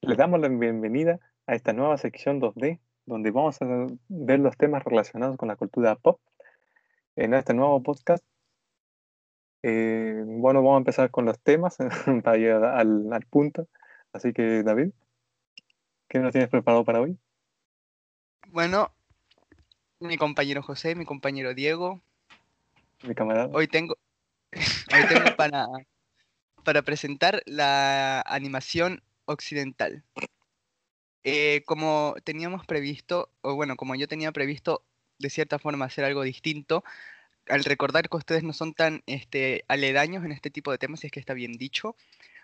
Les damos la bienvenida a esta nueva sección 2D, donde vamos a ver los temas relacionados con la cultura pop en este nuevo podcast. Eh, bueno, vamos a empezar con los temas para llegar al, al punto. Así que, David, ¿qué nos tienes preparado para hoy? Bueno, mi compañero José, mi compañero Diego. Mi camarada. Hoy tengo, hoy tengo para, para presentar la animación occidental. Eh, como teníamos previsto, o bueno, como yo tenía previsto de cierta forma hacer algo distinto, al recordar que ustedes no son tan este, aledaños en este tipo de temas, si es que está bien dicho,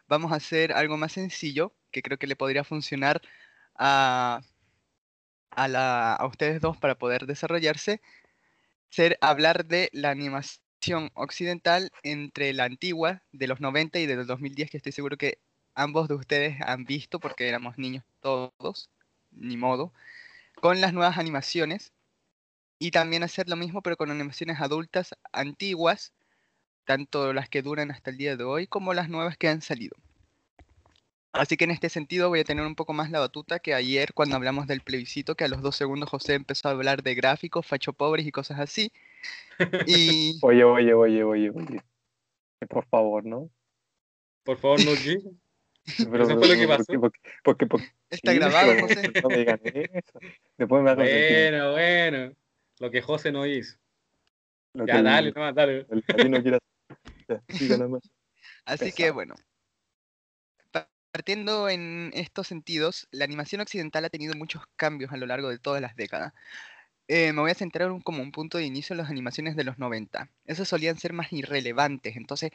vamos a hacer algo más sencillo, que creo que le podría funcionar a, a, la, a ustedes dos para poder desarrollarse, ser hablar de la animación occidental entre la antigua, de los 90 y de los 2010, que estoy seguro que ambos de ustedes han visto, porque éramos niños todos, ni modo, con las nuevas animaciones. Y también hacer lo mismo, pero con animaciones adultas antiguas, tanto las que duran hasta el día de hoy como las nuevas que han salido. Así que en este sentido voy a tener un poco más la batuta que ayer cuando hablamos del plebiscito, que a los dos segundos José empezó a hablar de gráficos, facho pobres y cosas así. Y... Oye, oye, oye, oye, oye. Por favor, ¿no? Por favor, no. Pero, Eso fue lo que pasó. Porque, porque, porque- Está grabado, José. No me digan eso. Después me va a consentir. Bueno, bueno. Lo que José no hizo. Lo Ya, el- dale, nomás, dale. El latino quiere hacer. Ya, siga nomás. Así que bueno, pa- partiendo en estos sentidos, la animación occidental ha tenido muchos cambios a lo largo de todas las décadas. Eh, me voy a centrar un- como un punto de inicio en las animaciones de los 90. Esas solían ser más irrelevantes, entonces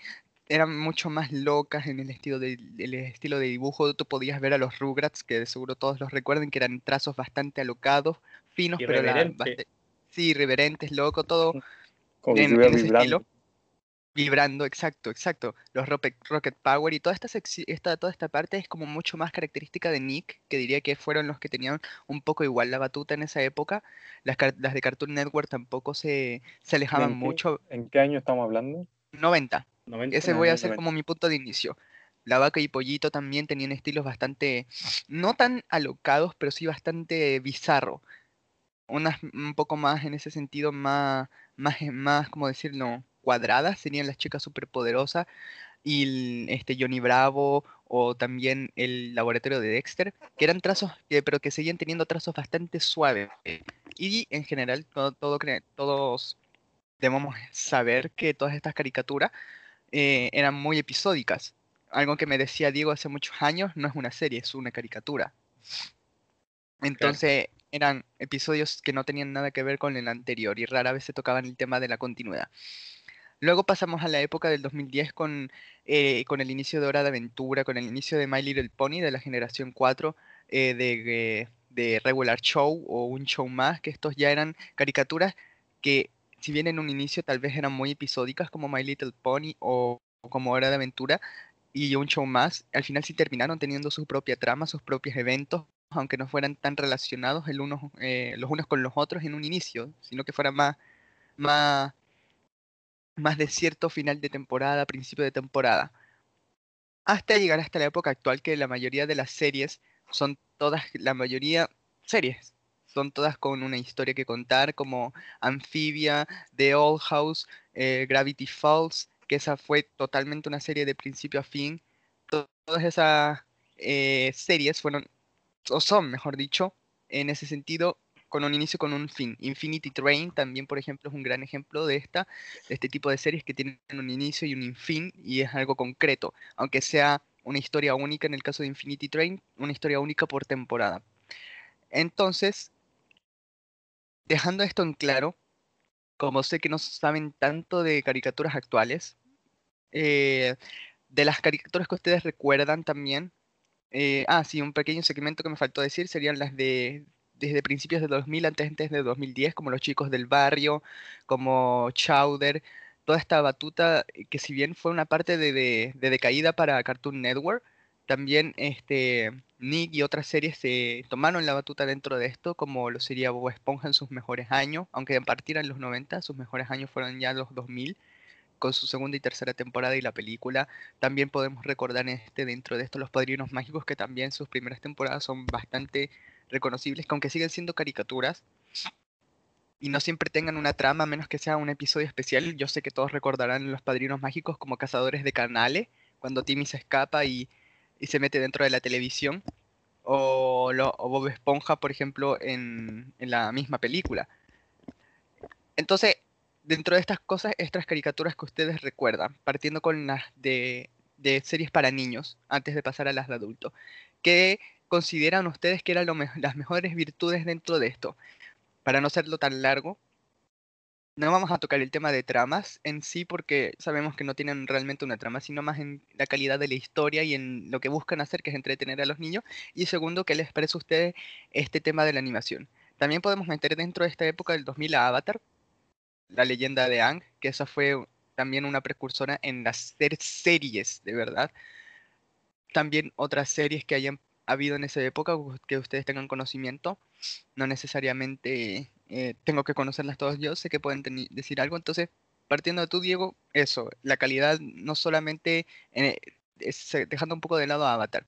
eran mucho más locas en el estilo de, el estilo de dibujo. Tú podías ver a los Rugrats, que seguro todos los recuerden, que eran trazos bastante alocados, finos, pero la, Irreverente. bast- sí, irreverentes, loco, todo Como en, ese vibrando. estilo. Vibrando, exacto, exacto. Los Rocket, Power y toda esta, esta, toda esta parte es como mucho más característica de Nick, que diría que fueron los que tenían un poco igual la batuta en esa época. Las, las de Cartoon Network tampoco se, se alejaban ¿En qué- mucho. ¿En qué año estamos hablando? 90. 90. Ese voy a hacer 90. como mi punto de inicio. La vaca y pollito también tenían estilos bastante, no tan alocados, pero sí bastante bizarro. Unas un poco más en ese sentido, más, más, eh, más, como decirlo, cuadradas serían las chicas superpoderosas y el, este Johnny Bravo o también el laboratorio de Dexter, que eran trazos, que- pero que seguían teniendo trazos bastante suaves. Y en general, todo, todos debemos saber que todas estas caricaturas eh, eran muy episódicas. Algo que me decía Diego hace muchos años, no es una serie, es una caricatura. Entonces eran episodios que no tenían nada que ver con el anterior y rara vez se tocaban el tema de la continuidad. Luego pasamos a la época del 2010 con, eh, con el inicio de Hora de Aventura, con el inicio de My Little Pony de la generación 4, eh, de, de Regular Show o un show más, que estos ya eran caricaturas que si bien en un inicio tal vez eran muy episódicas como My Little Pony o, como Hora de Aventura y un show más, al final sí terminaron teniendo su propia trama, sus propios eventos, aunque no fueran tan relacionados el uno, eh, los unos con los otros en un inicio, sino que fueran más, más, más de cierto final de temporada, principio de temporada. Hasta llegar hasta la época actual que la mayoría de las series son todas, la mayoría series, son todas con una historia que contar, como Amphibia, The Old House, eh, Gravity Falls, que esa fue totalmente una serie de principio a fin. To- Todas esas eh, series fueron, o son, mejor dicho, en ese sentido, con un inicio, con un fin. Infinity Train también, por ejemplo, es un gran ejemplo de esta, de este tipo de series que tienen un inicio y un fin y es algo concreto, aunque sea una historia única en el caso de Infinity Train, una historia única por temporada. Entonces, dejando esto en claro, como sé que no saben tanto de caricaturas actuales, eh, de las caricaturas que ustedes recuerdan también, eh, ah, sí, un pequeño segmento que me faltó decir serían las de desde principios de 2000, antes, antes de 2010, como Los Chicos del Barrio, como Chowder, toda esta batuta eh, que si bien fue una parte de, de- de decaída para Cartoon Network, también este, Nick y otras series se tomaron la batuta dentro de esto, como lo sería Bob Esponja en sus mejores años, aunque partieran los 90, sus mejores años fueron ya los 2000, con su segunda y tercera temporada y la película. También podemos recordar este, dentro de esto Los Padrinos Mágicos, que también sus primeras temporadas son bastante reconocibles, que aunque siguen siendo caricaturas y no siempre tengan una trama, a menos que sea un episodio especial. Yo sé que todos recordarán Los Padrinos Mágicos como cazadores de canales, cuando Timmy se escapa y, y se mete dentro de la televisión. O, lo, Bob Esponja, por ejemplo, en, en la misma película. Entonces, dentro de estas cosas, estas caricaturas que ustedes recuerdan, partiendo con las de, de series para niños, antes de pasar a las de adultos, ¿qué consideran ustedes que eran las mejores virtudes dentro de esto? Para no hacerlo tan largo, no vamos a tocar el tema de tramas en sí porque sabemos que no tienen realmente una trama, sino más en la calidad de la historia y en lo que buscan hacer, que es entretener a los niños. Y segundo, ¿qué les parece a ustedes este tema de la animación? También podemos meter dentro de esta época del 2000 a Avatar, la leyenda de Aang, que esa fue también una precursora en las ser- series, de verdad. También otras series que hayan habido en esa época, que ustedes tengan conocimiento. No necesariamente eh, tengo que conocerlas todas yo, sé que pueden decir algo. Entonces, partiendo de tú, Diego, eso, la calidad no solamente, eh, es, dejando un poco de lado a Avatar,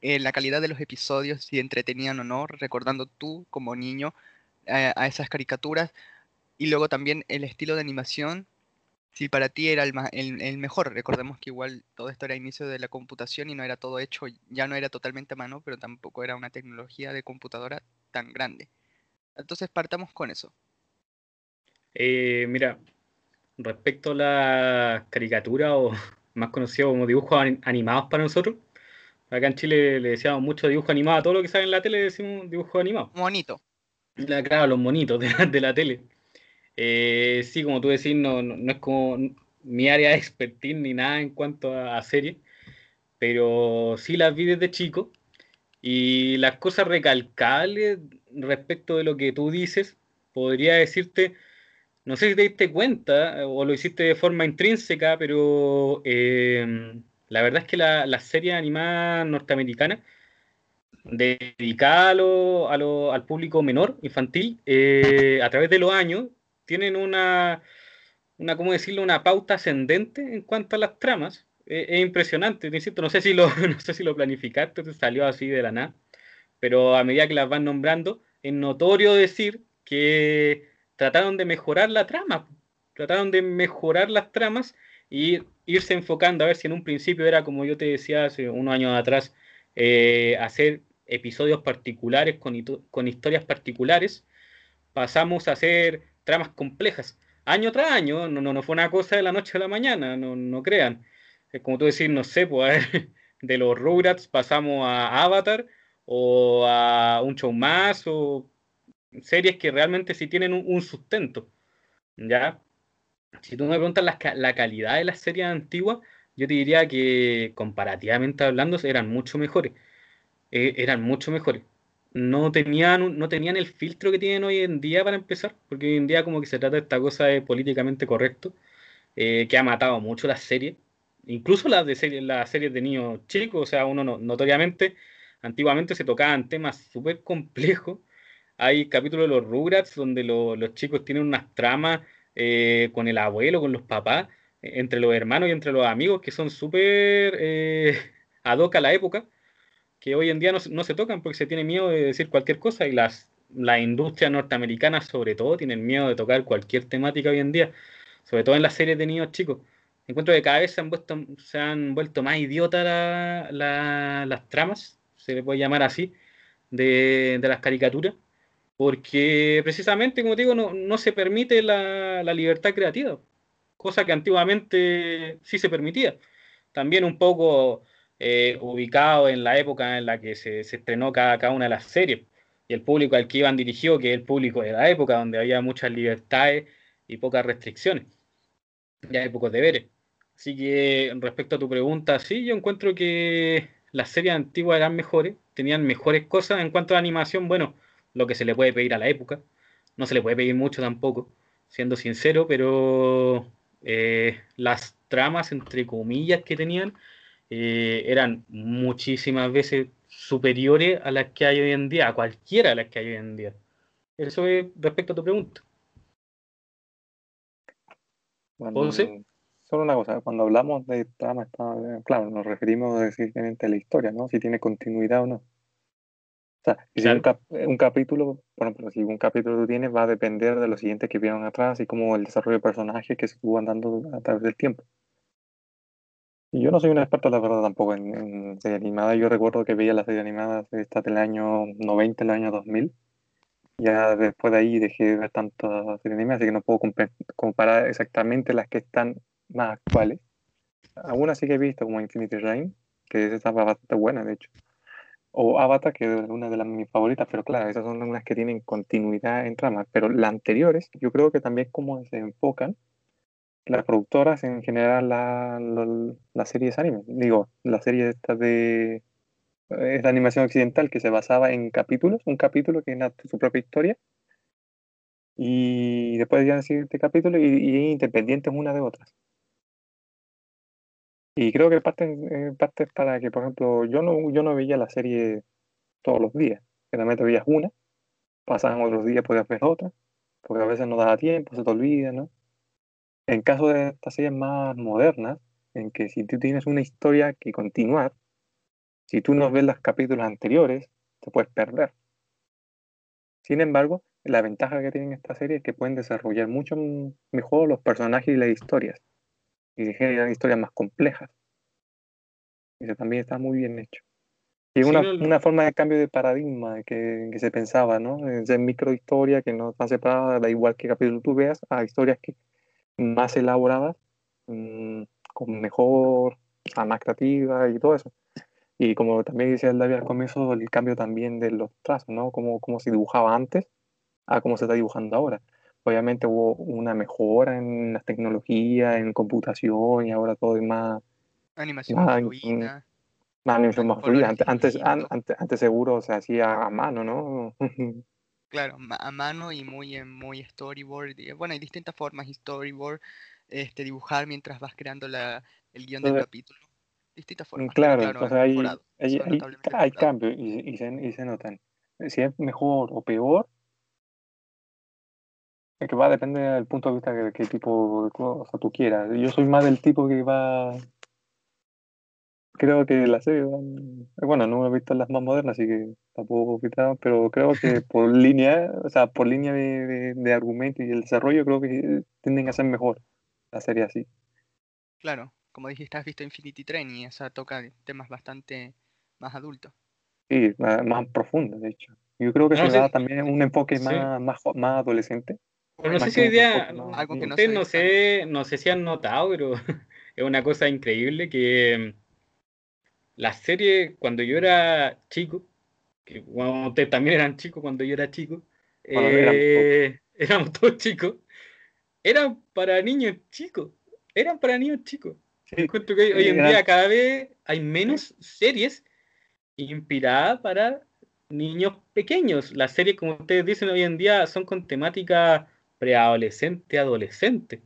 eh, la calidad de los episodios, si entretenían o no, recordando tú como niño eh, a esas caricaturas, y luego también el estilo de animación, si para ti era el, ma- el- el mejor, recordemos que igual todo esto era inicio de la computación y no era todo hecho, ya no era totalmente a mano, pero tampoco era una tecnología de computadora tan grande. Entonces partamos con eso. Eh, mira, respecto a la caricatura o más conocido como dibujos ani- animados para nosotros, acá en Chile le decíamos mucho dibujo animado, todo lo que sale en la tele le decimos dibujo animado. Bonito. La- claro, los monitos de la, de la tele. Eh, sí, como tú decís, no, no, no es como mi área de expertise ni nada en cuanto a, a series, pero sí las vi desde chico y las cosas recalcables respecto de lo que tú dices, podría decirte, no sé si te diste cuenta o lo hiciste de forma intrínseca, pero eh, la verdad es que la- las series animadas norteamericanas dedicadas a lo- al público menor, infantil, eh, a través de los años, tienen una, una, ¿cómo decirlo?, una pauta ascendente en cuanto a las tramas. Eh, es impresionante, no sé si lo, no sé si lo planificaste, te salió así de la nada, pero a medida que las van nombrando, es notorio decir que trataron de mejorar la trama, trataron de mejorar las tramas y irse enfocando a ver si en un principio era, como yo te decía hace unos años atrás, eh, hacer episodios particulares con, con historias particulares, pasamos a hacer tramas complejas. Año tras año, no, no, no fue una cosa de la noche a la mañana, no, no crean. Como tú decir, no sé, pues de los Rugrats pasamos a Avatar o a un show más o series que realmente sí tienen un, sustento. ¿Ya? Si tú me preguntas la, ca- la calidad de las series antiguas, yo te diría que comparativamente hablando eran mucho mejores. Eh, eran mucho mejores. No tenían, no tenían el filtro que tienen hoy en día para empezar, porque hoy en día como que se trata de esta cosa de políticamente correcto, eh, que ha matado mucho las series, incluso las de series, las series de niños chicos, o sea, uno no- notoriamente, antiguamente se tocaban temas súper complejos. Hay capítulos de los Rugrats donde lo- los chicos tienen unas tramas eh, con el abuelo, con los papás, eh, entre los hermanos y entre los amigos, que son súper eh, ad hoc a la época, que hoy en día no, se- tocan porque se tiene miedo de decir cualquier cosa y las, la industria norteamericana sobre todo tienen miedo de tocar cualquier temática hoy en día, sobre todo en las series de niños chicos. Encuentro que cada vez se han, vuelto, se han vuelto más idiotas la- la- las tramas, se le puede llamar así, de, de las caricaturas, porque precisamente, como te digo, no, no se permite la, la libertad creativa, cosa que antiguamente sí se permitía. También un poco eh, ubicado en la época en la que se, se estrenó cada, cada una de las series y el público al que iban dirigidos, que es el público de la época, donde había muchas libertades y pocas restricciones, ya hay pocos deberes. Así que respecto a tu pregunta, sí, yo encuentro que las series antiguas eran mejores, tenían mejores cosas en cuanto a animación, bueno, lo que se le puede pedir a la época, no se le puede pedir mucho tampoco, siendo sincero, pero eh, las tramas, entre comillas, que tenían eh, eran muchísimas veces superiores a las que hay hoy en día, a cualquiera de las que hay hoy en día. Eso es respecto a tu pregunta. Bueno, ¿Ponce? Solo una cosa, cuando hablamos de trama, está, claro, nos referimos específicamente a la historia, ¿no? Si tiene continuidad o no. O sea, si un, un, capítulo, por ejemplo, si un capítulo tú tienes, va a depender de los siguientes que vieron atrás y como el desarrollo de personajes que se estuvo andando a través del tiempo. Y yo no soy un experto, la verdad, tampoco en, en serie animada. Yo recuerdo que veía las series animadas esta del año 90, el año 2000 ya después de ahí dejé de ver tantas series así que no puedo comparar exactamente las que están más actuales. Algunas sí que he visto, como Infinity Rain, que esa bastante buena, de hecho. O Avatar, que es una de las mis favoritas, pero claro, esas son unas que tienen continuidad en trama. Pero las anteriores, yo creo que también como se enfocan las productoras en general las la, series anime. Digo, la serie esta de es la animación occidental que se basaba en capítulos, un capítulo que era su propia historia, y después ya el siguiente capítulo y, y independientes una de otras. Y creo que parte, parte es para que, por ejemplo, yo no, yo no veía la serie todos los días. Generalmente veías una, pasaban otros días, podías ver otra, porque a veces no daba tiempo, se te olvida, ¿no? En caso de estas series más modernas, en que si tú tienes una historia que continuar, si tú no ves los capítulos anteriores, te puedes perder. Sin embargo, la ventaja que tienen esta serie es que pueden desarrollar mucho mejor los personajes y las historias. Y generan historias más complejas. Eso también está muy bien hecho. Y es una, forma de cambio de paradigma que, que se pensaba, ¿no? De microhistoria que no están separadas, da igual que capítulo tú veas, a historias que más elaboradas, mm, con mejor, más creativa y todo eso. Y como también decía el David al comienzo, el cambio también de los trazos, ¿no? Como, como se dibujaba antes a cómo se está dibujando ahora. Obviamente hubo una mejora en las tecnologías, en computación y ahora todo es más... Animación más, fluida. Más animación más fluida. Antes, antes, antes, seguro se hacía a mano, ¿no? claro, a mano y muy, muy storyboard. Bueno, hay distintas formas, storyboard, este, dibujar mientras vas creando la, el guion del capítulo distintas formas. Claro, entonces hay, hay, hay, cambios y, y, se, y, se, notan. Si es mejor o peor, es que va a depender del punto de vista de qué tipo de cosa tú quieras. Yo soy más del tipo que va. Creo que la serie. Bueno, no he visto las más modernas, así que tampoco pero creo que por línea, o sea, por línea de, de, de argumento y el desarrollo, creo que tienden a ser mejor la serie así. Claro, como dijiste, has visto Infinity Train y esa toca temas bastante más adultos. Sí, más, profundo, de hecho. Yo creo que se da también un enfoque más, más, más, adolescente. Pero no sé si hoy día, algo que no, no sé, no sé si han notado, pero es una cosa increíble que la serie, cuando yo era chico, que bueno, ustedes también eran chicos cuando yo era chico, eh, éramos todos chicos, eran para niños chicos, eran para niños chicos. Encuentro que hoy en día cada vez hay menos series inspiradas para niños pequeños. Las series, como ustedes dicen hoy en día, son con temática preadolescente, adolescente.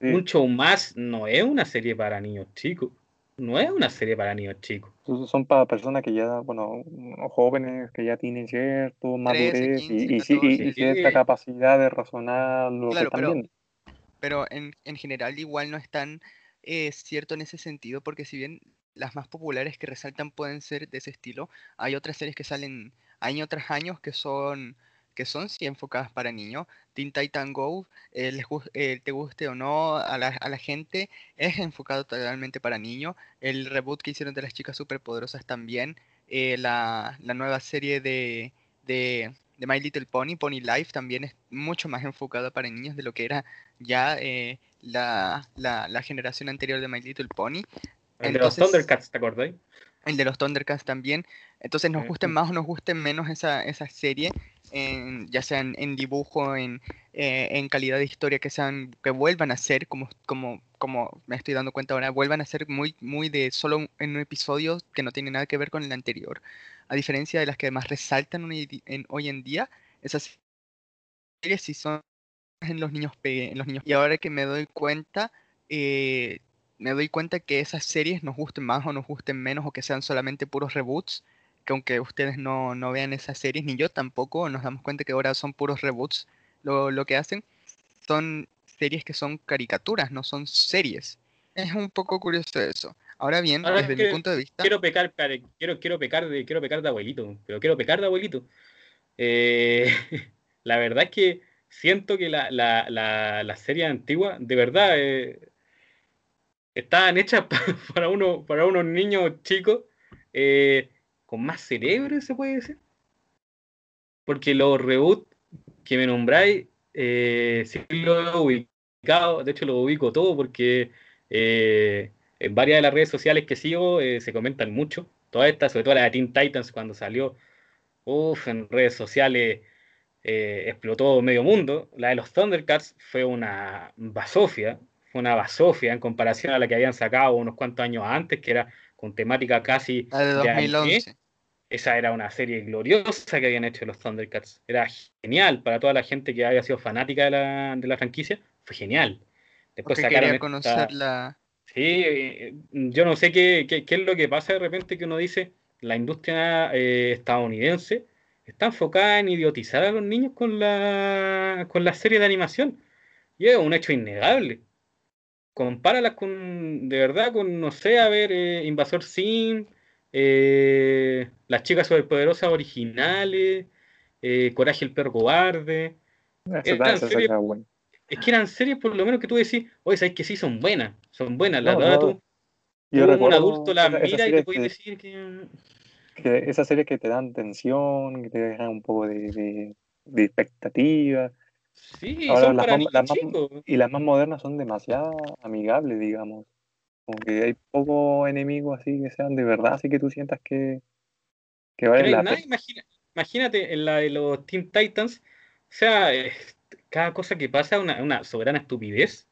Mucho más no es una serie para niños chicos. No es una serie para niños chicos. Son para personas que ya, bueno, jóvenes que ya tienen cierto madurez y, cierta capacidad de razonar lo que están viendo. Pero en, en general igual no están es cierto en ese sentido, porque si bien las más populares que resaltan pueden ser de ese estilo, hay otras series que salen año tras año que son que son sí enfocadas para niños. Teen Titan Go, eh, eh, te guste o no a la, a la, gente, es enfocado totalmente para niños. El reboot que hicieron de las chicas superpoderosas también. Eh, la, la, nueva serie de, de, de, My Little Pony, Pony Life, también es mucho más enfocada para niños de lo que era ya la, la, la, generación anterior de My Little Pony. El de los Thundercats, ¿te acordáis? El de los Thundercats también. Entonces nos gusten más o nos gusten menos esa, esa serie, en, ya sea en, dibujo, en, eh, en, calidad de historia, que sean, que vuelvan a ser, como, como, como me estoy dando cuenta ahora, vuelvan a ser muy, muy de solo en un episodio que no tiene nada que ver con el anterior. A diferencia de las que más resaltan hoy en día, esas series sí son en los niños en los niños. Y ahora que me doy cuenta, eh, me doy cuenta que esas series nos gusten más o nos gusten menos o que sean solamente puros reboots, que aunque ustedes no, no vean esas series, ni yo tampoco, nos damos cuenta que ahora son puros reboots lo, lo que hacen, son series que son caricaturas, no son series. Es un poco curioso eso. Ahora bien, Ahora desde mi punto de vista, Quiero pecar, quiero, quiero pecar de, quiero pecar de abuelito, pero quiero pecar de abuelito. Eh, la verdad es que siento que la, la, la, la serie antigua, de verdad, eh, estaban hechas pa- para uno, para unos niños chicos eh, con más cerebro, se puede decir. Porque los reboot que me nombráis, eh, sí lo he ubicado, de hecho lo ubico todo porque eh, en varias de las redes sociales que sigo eh, se comentan mucho. Todas estas, sobre todo la de Teen Titans cuando salió, uff, en redes sociales eh, explotó medio mundo. La de los Thundercats fue una basofia, fue una basofia en comparación a la que habían sacado unos cuantos años antes, que era con temática casi la de de anime. 2011. Esa era una serie gloriosa que habían hecho los Thundercats. Era genial para toda la gente que había sido fanática de la, de la franquicia. Fue genial. Después Porque sacaron quería esta- conocer la... Sí, eh, yo no sé qué, qué- qué es lo que pasa de repente que uno dice, la industria eh, estadounidense está enfocada en idiotizar a los niños con la, con la serie de animación. Y es un hecho innegable. Compáralas con, de verdad, con, no sé, a ver, eh, Invasor Sim, eh, Las chicas superpoderosas originales, eh, Coraje el perro cobarde. Eran series- bueno. Es que eran series por lo menos que tú decís, oye, sabes que sí son buenas, son buenas. La No, verdad, no, tú, Yo tú un adulto la esa mira y te puedes decir que... que esas series que te dan tensión, que te dejan un poco de, de, de expectativa, Sí, Ahora son las para niños las chicos. y las más modernas son demasiado amigables, digamos. Como que hay pocos enemigos así que sean de verdad, así que tú sientas que, que hay la nada, pena. imagina- imagínate en la de los Teen Titans, o sea, eh, cada cosa que pasa es una, una soberana estupidez.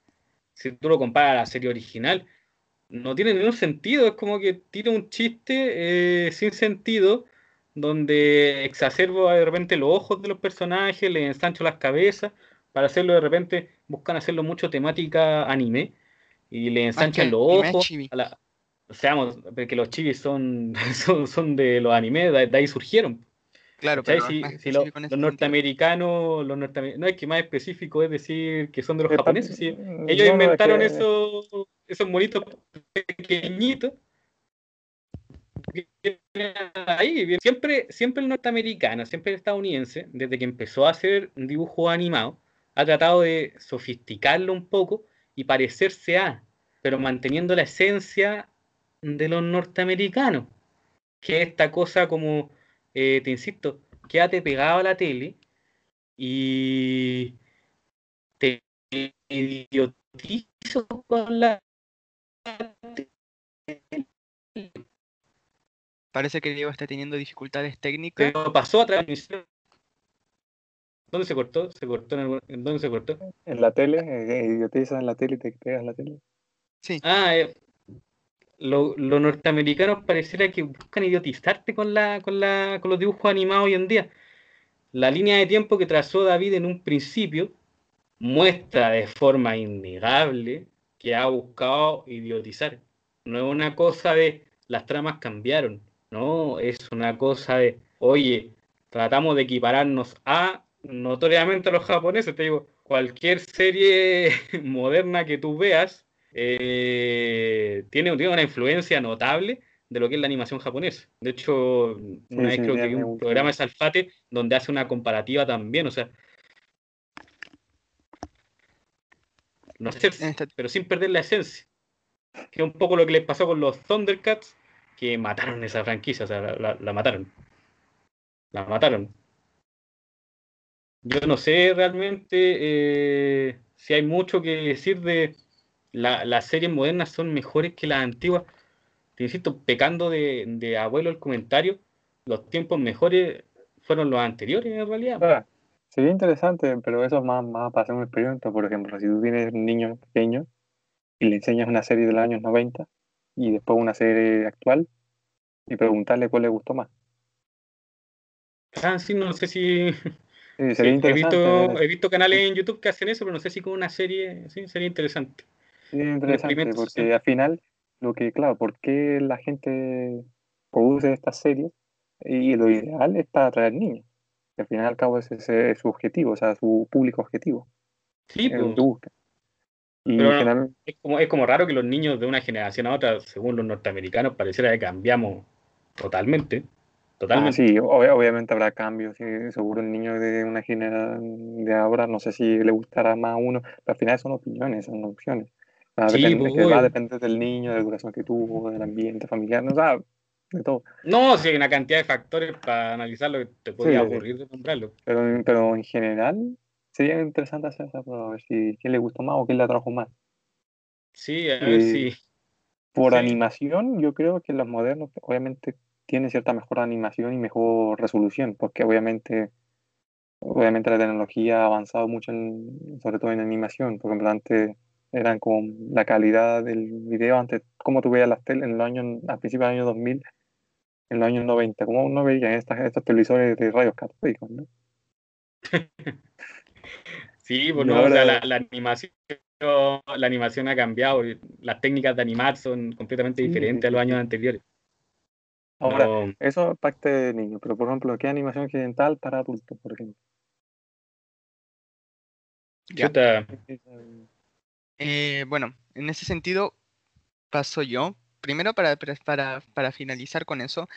Si tú lo comparas a la serie original, no tiene ningún sentido, es como que tira un chiste eh, sin sentido, donde exacerbo de repente los ojos de los personajes, les ensancho las cabezas, para hacerlo de repente, buscan hacerlo mucho temática anime, y le ensanchan los ojos. chibi. a la- o sea, vamos, porque los chibis son, son, son de los animes, de, de ahí surgieron. Claro, pero Si, lo- los norteamericanos, los norteamer- no es que más específico es decir que son de los Eh, japoneses, sí. mm, Ellos no, no, es inventaron que- esos, esos monitos pequeñitos. Ahí, siempre, siempre el norteamericano, siempre el estadounidense, desde que empezó a hacer dibujo animado, ha tratado de sofisticarlo un poco y parecerse a, pero manteniendo la esencia de los norteamericanos, que es esta cosa como, eh, te insisto, quédate pegado a la tele y te idiotizo con la Parece que Diego está teniendo dificultades técnicas. Pero pasó a transmisión. ¿Dónde se cortó? ¿Se cortó en, algún- en dónde se cortó? En la tele, eh, idiotizas en la tele y te pegas en la tele. Sí, Ah, eh, lo- los norteamericanos pareciera que buscan idiotizarte con la, con la, con los dibujos animados hoy en día. La línea de tiempo que trazó David en un principio muestra de forma innegable que ha buscado idiotizar. No es una cosa de las tramas cambiaron, no, es una cosa de, oye, tratamos de equipararnos a notoriamente a los japoneses, te digo, cualquier serie moderna que tú veas eh, tiene, tiene una influencia notable de lo que es la animación japonesa. De hecho, una vez sí, creo que vi un programa de Salfate donde hace una comparativa también, o sea, no sé, En esta- pero sin perder la esencia. Que es un poco lo que les pasó con los Thundercats, que mataron esa franquicia, o sea, la, la- la mataron. La mataron. Yo no sé realmente eh, si hay mucho que decir de la- las series modernas son mejores que las antiguas. Te insisto, pecando de, de abuelo el comentario, los tiempos mejores fueron los anteriores en realidad. Ahora, sería interesante, pero eso es más, más para hacer un experimento. Por ejemplo, si tú tienes un niño pequeño y le enseñas una serie de los años 90 y después una serie actual y preguntarle cuál le gustó más. Ah, sí, no sé si... Sí, sí, sería he, visto, he visto canales en YouTube que hacen eso, pero no sé si con una serie, sí, sería interesante. sería interesante porque al final, lo que, claro, ¿por qué la gente produce estas series? Y lo ideal es para atraer niños. al final y al cabo ese ese es su objetivo, o sea, su público objetivo. Sí, pues, busca. Y Pero no, general- es, como, es como raro que los niños de una generación a otra, según los norteamericanos, pareciera que cambiamos totalmente. Ah, Totalmente. sí, ob- obviamente habrá cambios, sí, seguro el niño de una generación de ahora, no sé si le gustará más a uno, pero al final son opiniones, son opciones. O sea, Sí, depende, que va a obvio. depender del niño, de la educación que tuvo, del ambiente familiar, no, o sea, de todo. No, si hay una cantidad de factores para analizarlo que te podría Sí, sí. aburrir de nombrarlo. Pero, pero en general sería interesante hacer esa prueba, a ver si quién le gustó más o quién le atrajo más. Sí, a ver Eh, si. Por Sí. animación, yo creo que los modernos obviamente tienen cierta mejor animación y mejor resolución, porque obviamente, obviamente la tecnología ha avanzado mucho, en- sobre todo en animación. Por ejemplo, antes eran como la calidad del video, antes, como tú veías las teles en los años, a principios del año 2000, en los años 90, como uno veía estas, estos televisores de rayos catódicos, ¿no? Sí, pues Y no, o sea, la, la animación, la animación ha cambiado. Las técnicas de animar son completamente Sí, diferentes sí, a los sí, años sí. anteriores. Ahora, No, eso es parte de niños, pero por ejemplo, ¿qué animación occidental para adultos, por ejemplo? Ya. Eh, bueno, en ese sentido paso yo. Primero, para, para, para- para finalizar con eso,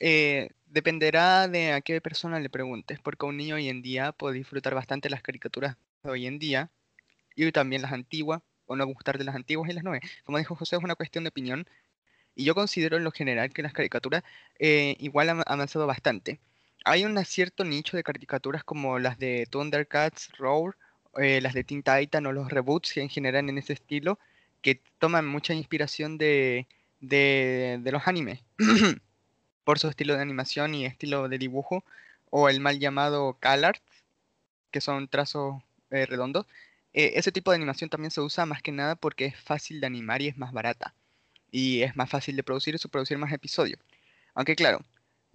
eh, dependerá de a qué persona le preguntes, porque un niño hoy en día puede disfrutar bastante las caricaturas de hoy en día y también las antiguas, o no gustar de las antiguas y las nuevas. Como dijo José, es una cuestión de opinión, y yo considero en lo general que las caricaturas eh, igual han avanzado bastante. Hay un cierto nicho de caricaturas como las de Thundercats, Roar, eh, las de Teen Titan o los reboots que en general en ese estilo, que toman mucha inspiración de, de, los animes, por su estilo de animación y estilo de dibujo, o el mal llamado CalArt, que son trazos eh, redondos. Eh, ese tipo de animación también se usa más que nada porque es fácil de animar y es más barata. Y es más fácil de producir y producir más episodios. Aunque claro,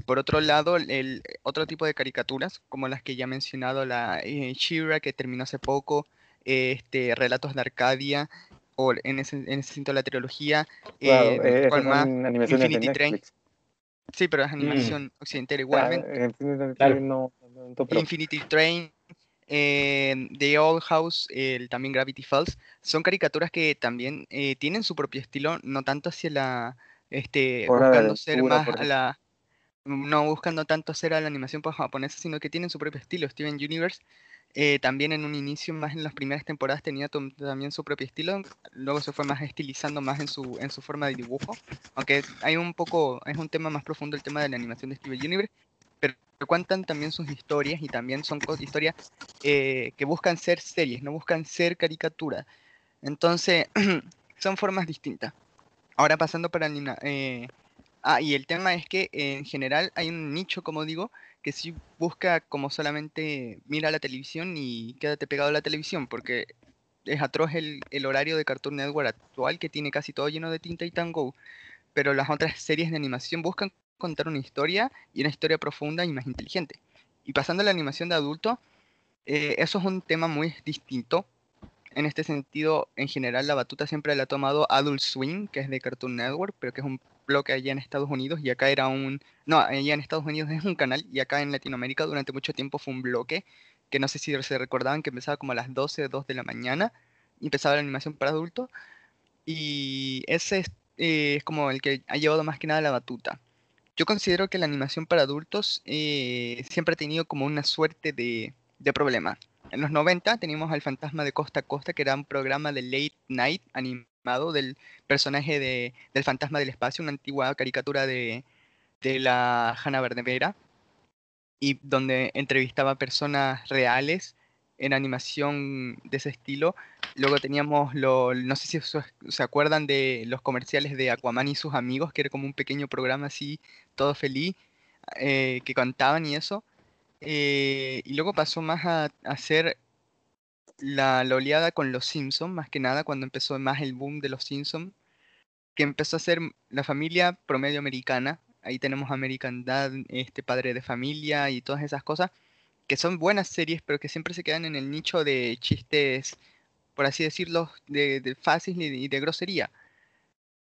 por otro lado, el, otro tipo de caricaturas, como las que ya he mencionado, la eh, She-Ra que terminó hace poco, eh, este, Relatos de Arcadia, o en ese, en ese sentido la trilogía, eh, de Infinity Train. Sí, pero es animación occidental igualmente. Claro. No, no, no, pero Infinity Train, eh, The Old House, el, también Gravity Falls, son caricaturas que también eh, tienen su propio estilo, no tanto hacia la, este, Hora buscando ser más a la, no buscando tanto ser a la animación japonesa, sino que tienen su propio estilo. Steven Universe eh, también en un inicio, más en las primeras temporadas, tenía también su propio estilo, luego se fue más estilizando más en su, en su forma de dibujo, aunque hay un poco, es un tema más profundo el tema de la animación de Steven Universe, cuentan también sus historias y también son historias eh, que buscan ser series, no buscan ser caricaturas. Entonces, son formas distintas. Ahora pasando para anima- eh, Ah, y el tema es que en general hay un nicho, como digo, que sí busca como solamente mira la televisión y quédate pegado a la televisión, porque es atroz el, el horario de Cartoon Network actual que tiene casi todo lleno de tinta y tango, pero las otras series de animación buscan contar una historia y una historia profunda y más inteligente. Y pasando a la animación de adulto, eh, eso es un tema muy distinto. En este sentido, en general, la batuta siempre la ha tomado Adult Swim, que es de Cartoon Network, pero que es un bloque allá en Estados Unidos y acá era un... No, allá en Estados Unidos es un canal y acá en Latinoamérica durante mucho tiempo fue un bloque que no sé si se recordaban que empezaba como a las 12, 2 de la mañana y empezaba la animación para adultos y ese es, eh, es como el que ha llevado más que nada la batuta. Yo considero que la animación para adultos eh, siempre ha tenido como una suerte de, problema. En los 90 teníamos al Fantasma de Costa a Costa, que era un programa de late night animado del personaje de, del Fantasma del Espacio, una antigua caricatura de, de la Hanna-Barbera, y donde entrevistaba personas reales en animación de ese estilo. Luego teníamos, lo, no sé si se acuerdan de los comerciales de Aquaman y sus amigos, que era como un pequeño programa así, todo feliz, eh, que cantaban y eso. Eh, y luego pasó más a, a hacer la, la oleada con los Simpsons, más que nada, cuando empezó más el boom de los Simpsons, que empezó a ser la familia promedio americana. Ahí tenemos American Dad, este padre de familia y todas esas cosas, que son buenas series, pero que siempre se quedan en el nicho de chistes, por así decirlo, de, fácil y de, y de grosería.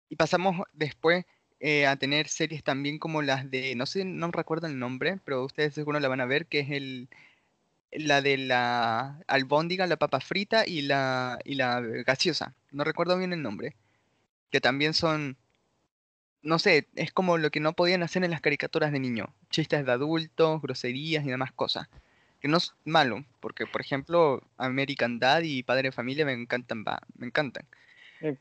Y pasamos después eh, a tener series también como las de, no sé, no recuerdo el nombre, pero ustedes seguro la van a ver, que es el la de la albóndiga, la papa frita y la, y la gaseosa. No recuerdo bien el nombre. Que también son, no sé, es como lo que no podían hacer en las caricaturas de niño. Chistes de adultos, groserías y demás cosas. Que no es malo, porque por ejemplo American Dad y Padre de Familia me encantan, va, me encantan. Eh,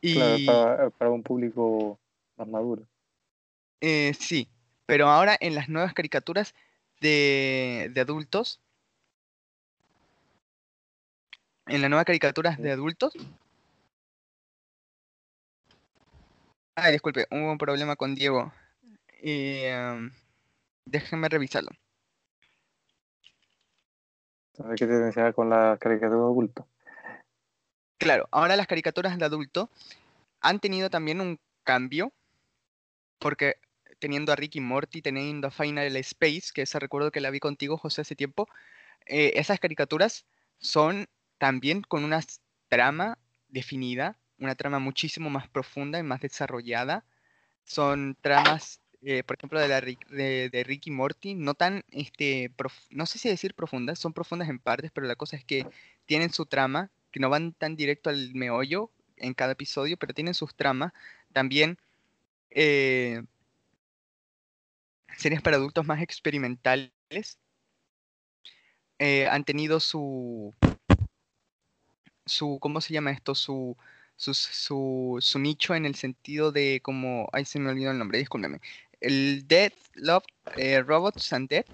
Y Claro, para, para un público más maduro. eh, sí, pero ahora en las nuevas caricaturas de, de adultos, en las nuevas caricaturas de adultos, Ay, disculpe, hubo un problema con Diego. Eh, am, déjenme revisarlo. ¿Sabes qué te decía con la caricatura de adulto? Claro, ahora las caricaturas de adulto han tenido también un cambio, porque teniendo a Ricky Morty, teniendo a Final Space, que esa recuerdo que la vi contigo, José, hace tiempo, eh, esas caricaturas son también con una trama definida, una trama muchísimo más profunda y más desarrollada. Son tramas, eh, por ejemplo, de, la, de, de Ricky Morty, no tan, este, no sé si decir profundas, son profundas en partes, pero la cosa es que tienen su trama, que no van tan directo al meollo en cada episodio, pero tienen sus tramas. También eh, series para adultos más experimentales eh, han tenido su, su, ¿cómo se llama esto? Su, su, su, su nicho en el sentido de como, ay, se me olvidó el nombre, discúlpeme. El Death, Love, eh, Robots and Death,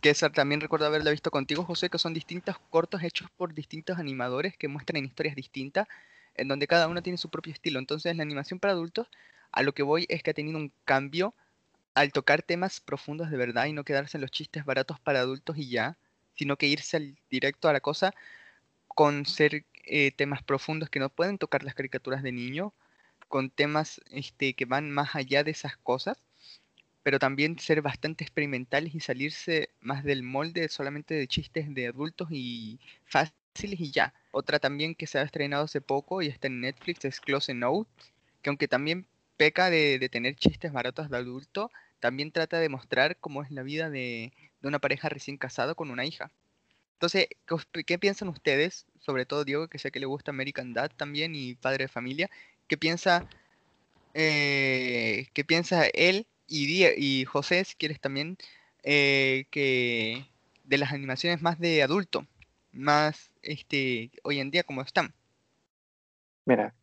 que también recuerdo haberla visto contigo, José, que son distintos cortos hechos por distintos animadores que muestran historias distintas, en donde cada uno tiene su propio estilo. Entonces, la animación para adultos, a lo que voy es que ha tenido un cambio al tocar temas profundos de verdad y no quedarse en los chistes baratos para adultos y ya, sino que irse al directo a la cosa con ser eh, temas profundos que no pueden tocar las caricaturas de niño, con temas este, que van más allá de esas cosas, pero también ser bastante experimentales y salirse más del molde solamente de chistes de adultos y fáciles y ya. Otra también que se ha estrenado hace poco y está en Netflix es Close Note, que aunque también peca de, de tener chistes baratos de adulto, también trata de mostrar cómo es la vida de, de una pareja recién casada con una hija. Entonces, ¿qué, qué piensan ustedes? Sobre todo Diego, que sé que le gusta American Dad también y Padre de Familia. ¿Qué piensa, eh, qué piensa él y, Die- y José, si quieres también, eh, que de las animaciones más de adulto, más este, hoy en día como están? Mira,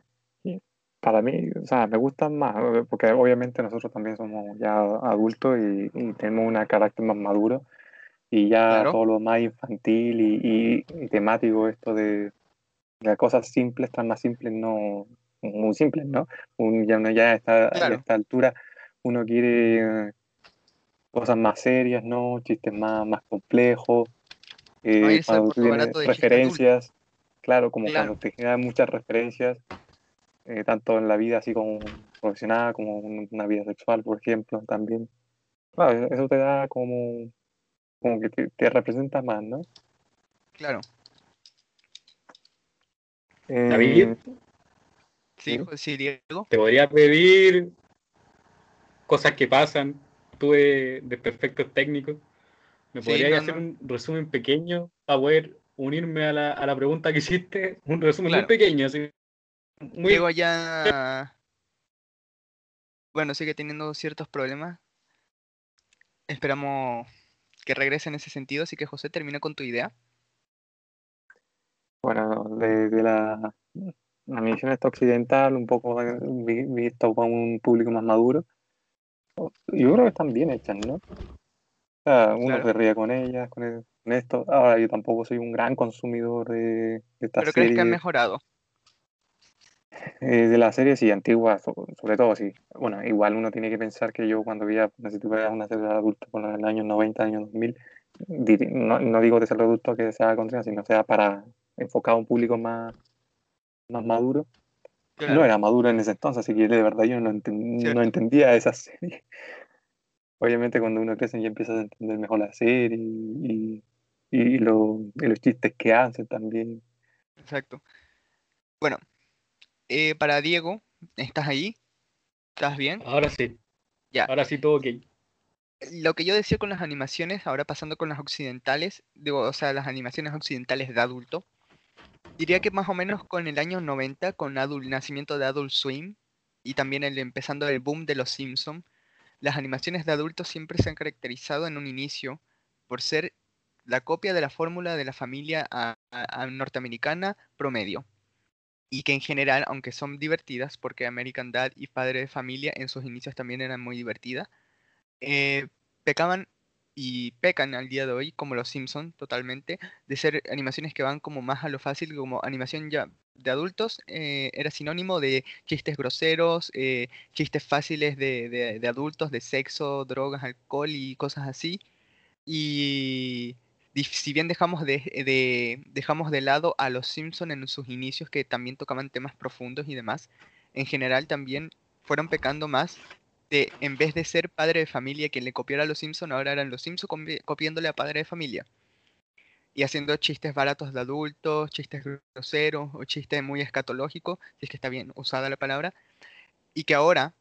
para mí, o sea, me gustan más, eh, porque obviamente nosotros también somos ya adultos y, y tenemos un carácter más maduro y ya Claro. todo lo más infantil y, y- y temático, esto de, de cosas simples, tan más simples, no, muy simples, ¿no? Un- ya uno ya está a Claro. esta altura, uno quiere eh, cosas más serias, ¿no? Chistes más, más complejos, eh, cuando tú tienes referencias, claro, como Claro. cuando te generan muchas referencias, eh, tanto en la vida así como profesional, como en una vida sexual, por ejemplo, también. Claro, eso te da como, como que te, te representa más, ¿no? Claro. David. Eh, Sí, Sí. Jo- sí, Diego. Te podría pedir cosas que pasan. Tuve desperfectos técnicos. ¿Me Sí, podrías no, hacer no. un resumen pequeño para poder unirme a la, a la pregunta que hiciste? Un resumen Claro. muy pequeño, así. Muy Diego ya, bueno, sigue teniendo ciertos problemas. Esperamos que regrese en ese sentido, así que José termina con tu idea. bueno, de, de la, la misión esta occidental, un poco vi- visto para un público más maduro, yo creo que están bien hechas, ¿no? O sea, uno Claro. se ríe con ellas, con, el- con esto. Ahora, yo tampoco soy un gran consumidor de, de estas Pero crees que han series. mejorado. Eh, de las series sí, antiguas, so- sobre todo sí. Bueno, igual uno tiene que pensar que yo cuando veía, no sé si tú veías una serie de adultos por en el año 90, año 2000, diri- no, no digo de ser adulto que sea continua, sino sea para enfocar a un público más, más maduro. No era maduro en ese entonces, así que de verdad yo no, enten- Cierto. no entendía esa serie. Obviamente cuando uno crece ya empiezas a entender mejor la serie y, y, y lo- y los chistes que hacen también. exacto. Bueno, eh, para Diego, ¿estás ahí? ¿Estás bien? Ahora sí. Ya. Ahora sí todo ok. lo que yo decía con las animaciones, ahora pasando con las occidentales, digo, o sea, las animaciones occidentales de adulto, diría que más o menos con el año 90, con el nacimiento de Adult Swim y también el empezando el boom de los Simpsons, las animaciones de adultos siempre se han caracterizado en un inicio por ser la copia de la fórmula de la familia norteamericana promedio. Y que en general, aunque son divertidas, porque American Dad y Padre de Familia en sus inicios también eran muy divertidas, eh, pecaban y pecan al día de hoy, como los Simpsons, totalmente, de ser animaciones que van como más a lo fácil, como animación ya de adultos, eh, era sinónimo de chistes groseros, eh, chistes fáciles de, de, adultos, de sexo, drogas, alcohol y cosas así. Y si bien dejamos de, dejamos de lado a los Simpsons en sus inicios, que también tocaban temas profundos y demás, en general también fueron pecando más en vez de ser padre de familia quien le copiara a los Simpsons, ahora eran los Simpsons copiándole a padre de familia. Y haciendo chistes baratos de adultos, chistes groseros o chistes muy escatológicos, si es que está bien usada la palabra. Y que ahora,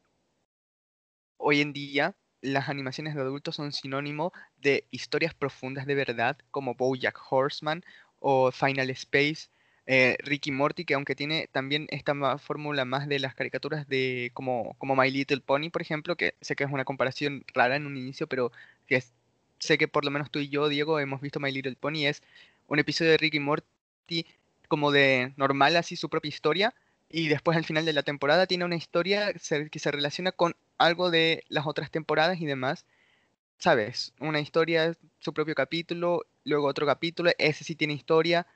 hoy en día, las animaciones de adultos son sinónimo de historias profundas de verdad, como Bojack Horseman o Final Space, eh, Ricky Morty, que aunque tiene también esta fórmula más de las caricaturas de como, como My Little Pony, por ejemplo, que sé que es una comparación rara en un inicio, pero que sé que por lo menos tú y yo, Diego, hemos visto My Little Pony, es un episodio de Ricky Morty como de normal, así su propia historia, y después al final de la temporada tiene una historia que se relaciona con algo de las otras temporadas y demás. ¿Sabes? Una historia, su propio capítulo, luego otro capítulo, ese sí tiene historia,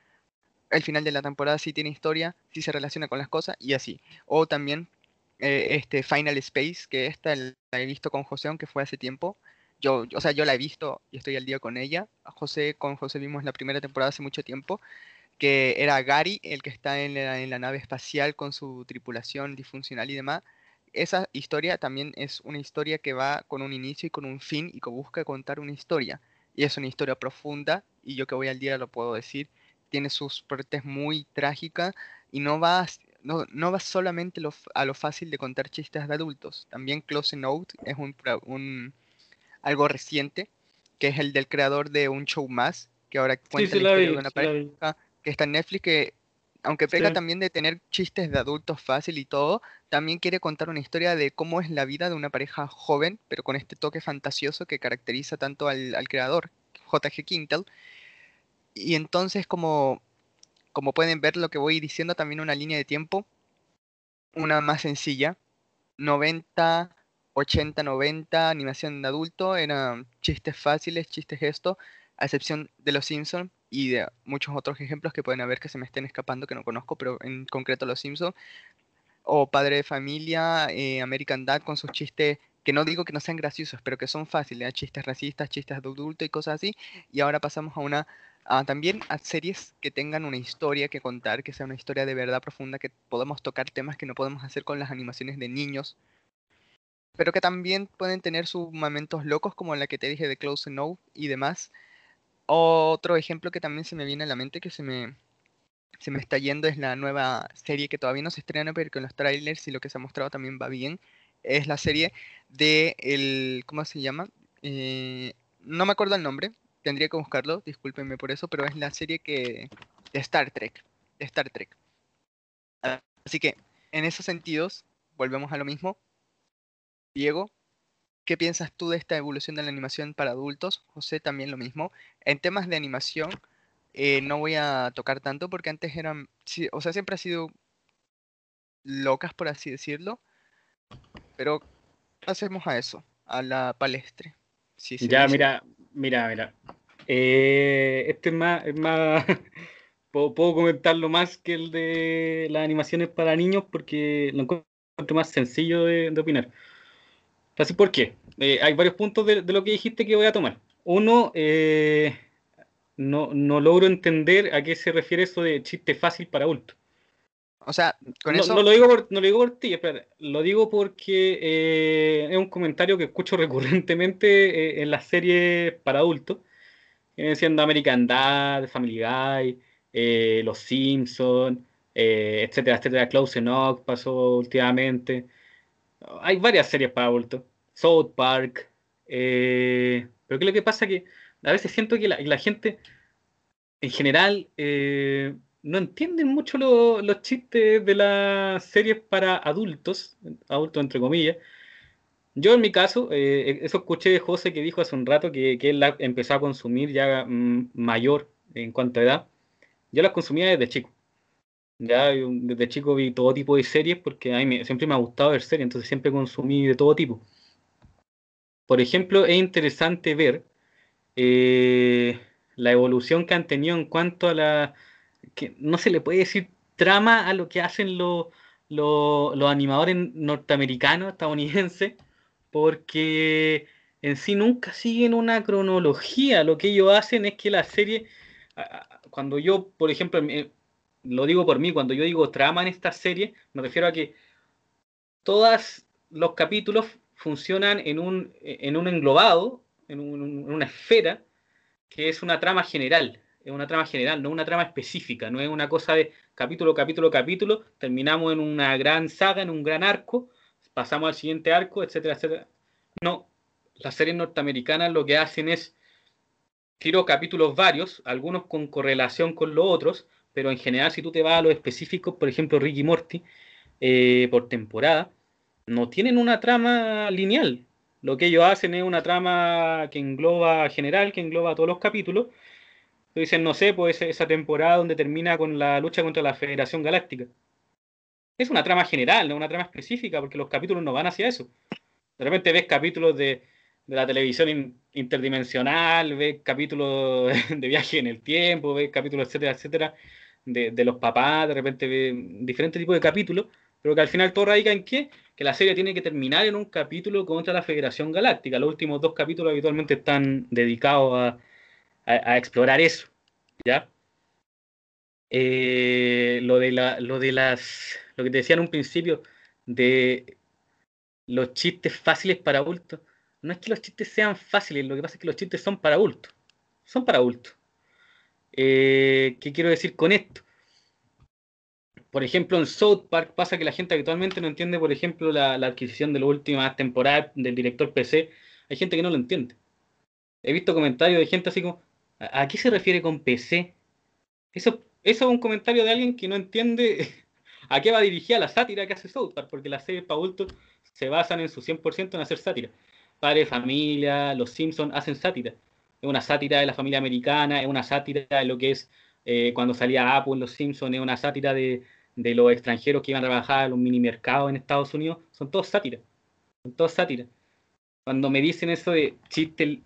el final de la temporada sí tiene historia, sí se relaciona con las cosas y así. O también eh, este Final Space, que esta la he visto con José, aunque fue hace tiempo. Yo, o sea, yo la he visto y estoy al día con ella. José, con José vimos la primera temporada hace mucho tiempo, que era Gary, el que está en la, en la nave espacial con su tripulación disfuncional y demás. Esa historia también es una historia que va con un inicio y con un fin y que busca contar una historia. Y es una historia profunda y yo que voy al día lo puedo decir tiene sus partes muy trágicas y no va, no, no va solamente a lo fácil de contar chistes de adultos. También Close Note es un, un, algo reciente, que es el del creador de Un Show Más, que ahora cuenta la, historia de una pareja que está en Netflix, que aunque pega también de tener chistes de adultos fácil y todo, también quiere contar una historia de cómo es la vida de una pareja joven, pero con este toque fantasioso que caracteriza tanto al, al creador, JG Quintel, y entonces, como, como pueden ver lo que voy diciendo, también una línea de tiempo, una más sencilla, 90, 80, 90, animación de adulto, eran chistes fáciles, chistes esto, a excepción de Los Simpsons y de muchos otros ejemplos que pueden haber que se me estén escapando que no conozco, pero en concreto Los Simpsons, o Padre de Familia, eh, American Dad con sus chistes que no digo que no sean graciosos, pero que son fáciles, chistes racistas, chistes de adulto y cosas así, y ahora pasamos a una Ah, también a series que tengan una historia que contar, que sea una historia de verdad profunda, que podamos tocar temas que no podemos hacer con las animaciones de niños, pero que también pueden tener sus momentos locos, como la que te dije de Close No y demás. Otro ejemplo que también se me viene a la mente, que se me, se me está yendo, es la nueva serie que todavía no se estrena, pero con los trailers y lo que se ha mostrado también va bien. Es la serie de el, ¿cómo se llama? Eh, no me acuerdo el nombre, tendría que buscarlo, discúlpenme por eso, pero es la serie que de Star Trek, de Star Trek. Así que en esos sentidos, volvemos a lo mismo. Diego, ¿qué piensas tú de esta evolución de la animación para adultos? José, también lo mismo. En temas de animación, eh, no voy a tocar tanto porque antes eran, o sea, siempre ha sido locas, por así decirlo. Pero pasemos a eso, a la palestre. ya, mira, Mira, mira. Eh, este es más, es más puedo, comentarlo más que el de las animaciones para niños porque lo encuentro más sencillo de, opinar. Así por qué. Eh, hay varios puntos de, lo que dijiste que voy a tomar. Uno, eh, no, no, logro entender a qué se refiere eso de chiste fácil para adultos. O sea, con no, eso. No lo, digo por, no lo digo por ti, espera, lo digo porque eh, es un comentario que escucho recurrentemente eh, en las series para adultos, siendo American Dad, Family Guy, eh, Los Simpsons, etcétera, etcétera. Close Enough pasó últimamente. Hay varias series para adultos. South Park, pero ¿qué es lo que pasa? Que a veces siento que la, gente, en general, eh, no entienden mucho los chistes de las series para adultos, adultos entre comillas. Yo en mi caso, eh, eso escuché de José que dijo hace un rato que, él la empezó a consumir ya mm, mayor en cuanto a edad. Yo las consumía desde chico. Ya desde chico vi todo tipo de series porque a mí siempre me ha gustado ver series, entonces siempre consumí de todo tipo. Por ejemplo, es interesante ver eh, la evolución que han tenido en cuanto a la... que no se le puede decir trama a lo que hacen los, los, animadores norteamericanos, estadounidenses, porque en sí nunca siguen una cronología. Lo que ellos hacen es que la serie, cuando yo, por ejemplo, lo digo por mí, cuando yo digo trama en esta serie, me refiero a que todos los capítulos funcionan en un, en un englobado, en, una esfera, que es una trama general, es una trama general, no una trama específica, no es una cosa de capítulo, capítulo, capítulo, terminamos en una gran saga, en un gran arco, pasamos al siguiente arco, etcétera, etcétera. No, las series norteamericanas lo que hacen es tiro capítulos varios, algunos con correlación con los otros, pero en general si tú te vas a los específicos, por ejemplo Ricky Morty, eh, por temporada, no tienen una trama lineal. Lo que ellos hacen es una trama que engloba general, que engloba todos los capítulos. Dicen, no sé, pues esa temporada donde termina con la lucha contra la Federación Galáctica. Es una trama general, no una trama específica, porque los capítulos no van hacia eso. De repente ves capítulos de, la televisión interdimensional, ves capítulos de viaje en el tiempo, ves capítulos, etcétera, etcétera, de, de los papás, de repente ves diferentes tipos de capítulos, pero que al final todo radica en qué? Que la serie tiene que terminar en un capítulo contra la Federación Galáctica. Los últimos dos capítulos habitualmente están dedicados a, explorar eso. ¿Ya? Eh, lo, de la, lo de las. Lo que te decía en un principio de los chistes fáciles para adultos. No es que los chistes sean fáciles, lo que pasa es que los chistes son para adultos. Son para adultos. Eh, ¿Qué quiero decir con esto? por ejemplo, en South Park pasa que la gente habitualmente no entiende, por ejemplo, la, adquisición de la última temporada del director PC. Hay gente que no lo entiende. He visto comentarios de gente así como, ¿a, qué se refiere con PC? Eso, es un comentario de alguien que no entiende a qué va dirigida la sátira que hace South Park, porque las series para adultos se basan en su 100% en hacer sátira. Padre, familia, los Simpsons hacen sátira. Es una sátira de la familia americana, es una sátira de lo que es eh, cuando salía Apple, los Simpsons, es una sátira de, de los extranjeros que iban a trabajar a los mini mercados en Estados Unidos, son todos sátiras. Son todos sátiras. Cuando me dicen eso de chistes,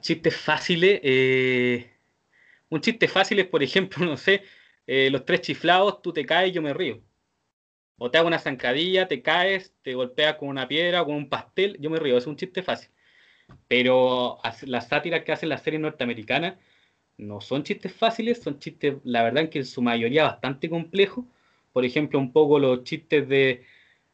chistes fáciles, eh, un chiste fácil es, por ejemplo, no sé, eh, los tres chiflados, tú te caes, yo me río. O te hago una zancadilla, te caes, te golpeas con una piedra con un pastel, yo me río. Es un chiste fácil. Pero las sátiras que hacen las series norteamericanas no son chistes fáciles, son chistes, la verdad, que en su mayoría bastante complejos por ejemplo, un poco los chistes de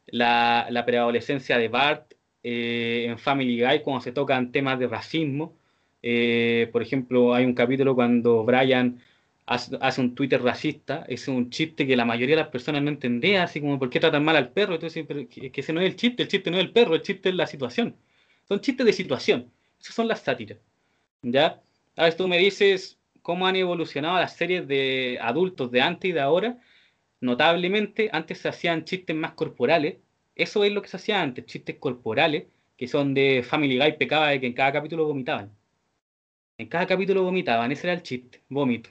la, preadolescencia de Bart eh, en Family Guy cuando se tocan temas de racismo. Eh, por ejemplo, hay un capítulo cuando Brian hace, un Twitter racista, es un chiste que la mayoría de las personas no entendía, así como ¿por qué tratan mal al perro? Entonces, que, que ese no es el chiste, el chiste no es el perro, el chiste es la situación. Son chistes de situación, esas son las sátiras. ¿Ya? A ver, tú me dices cómo han evolucionado las series de adultos de antes y de ahora notablemente antes se hacían chistes más corporales. Eso es lo que se hacía antes, chistes corporales, que son de Family Guy, pecaba de que en cada capítulo vomitaban. En cada capítulo vomitaban, ese era el chiste, vómito.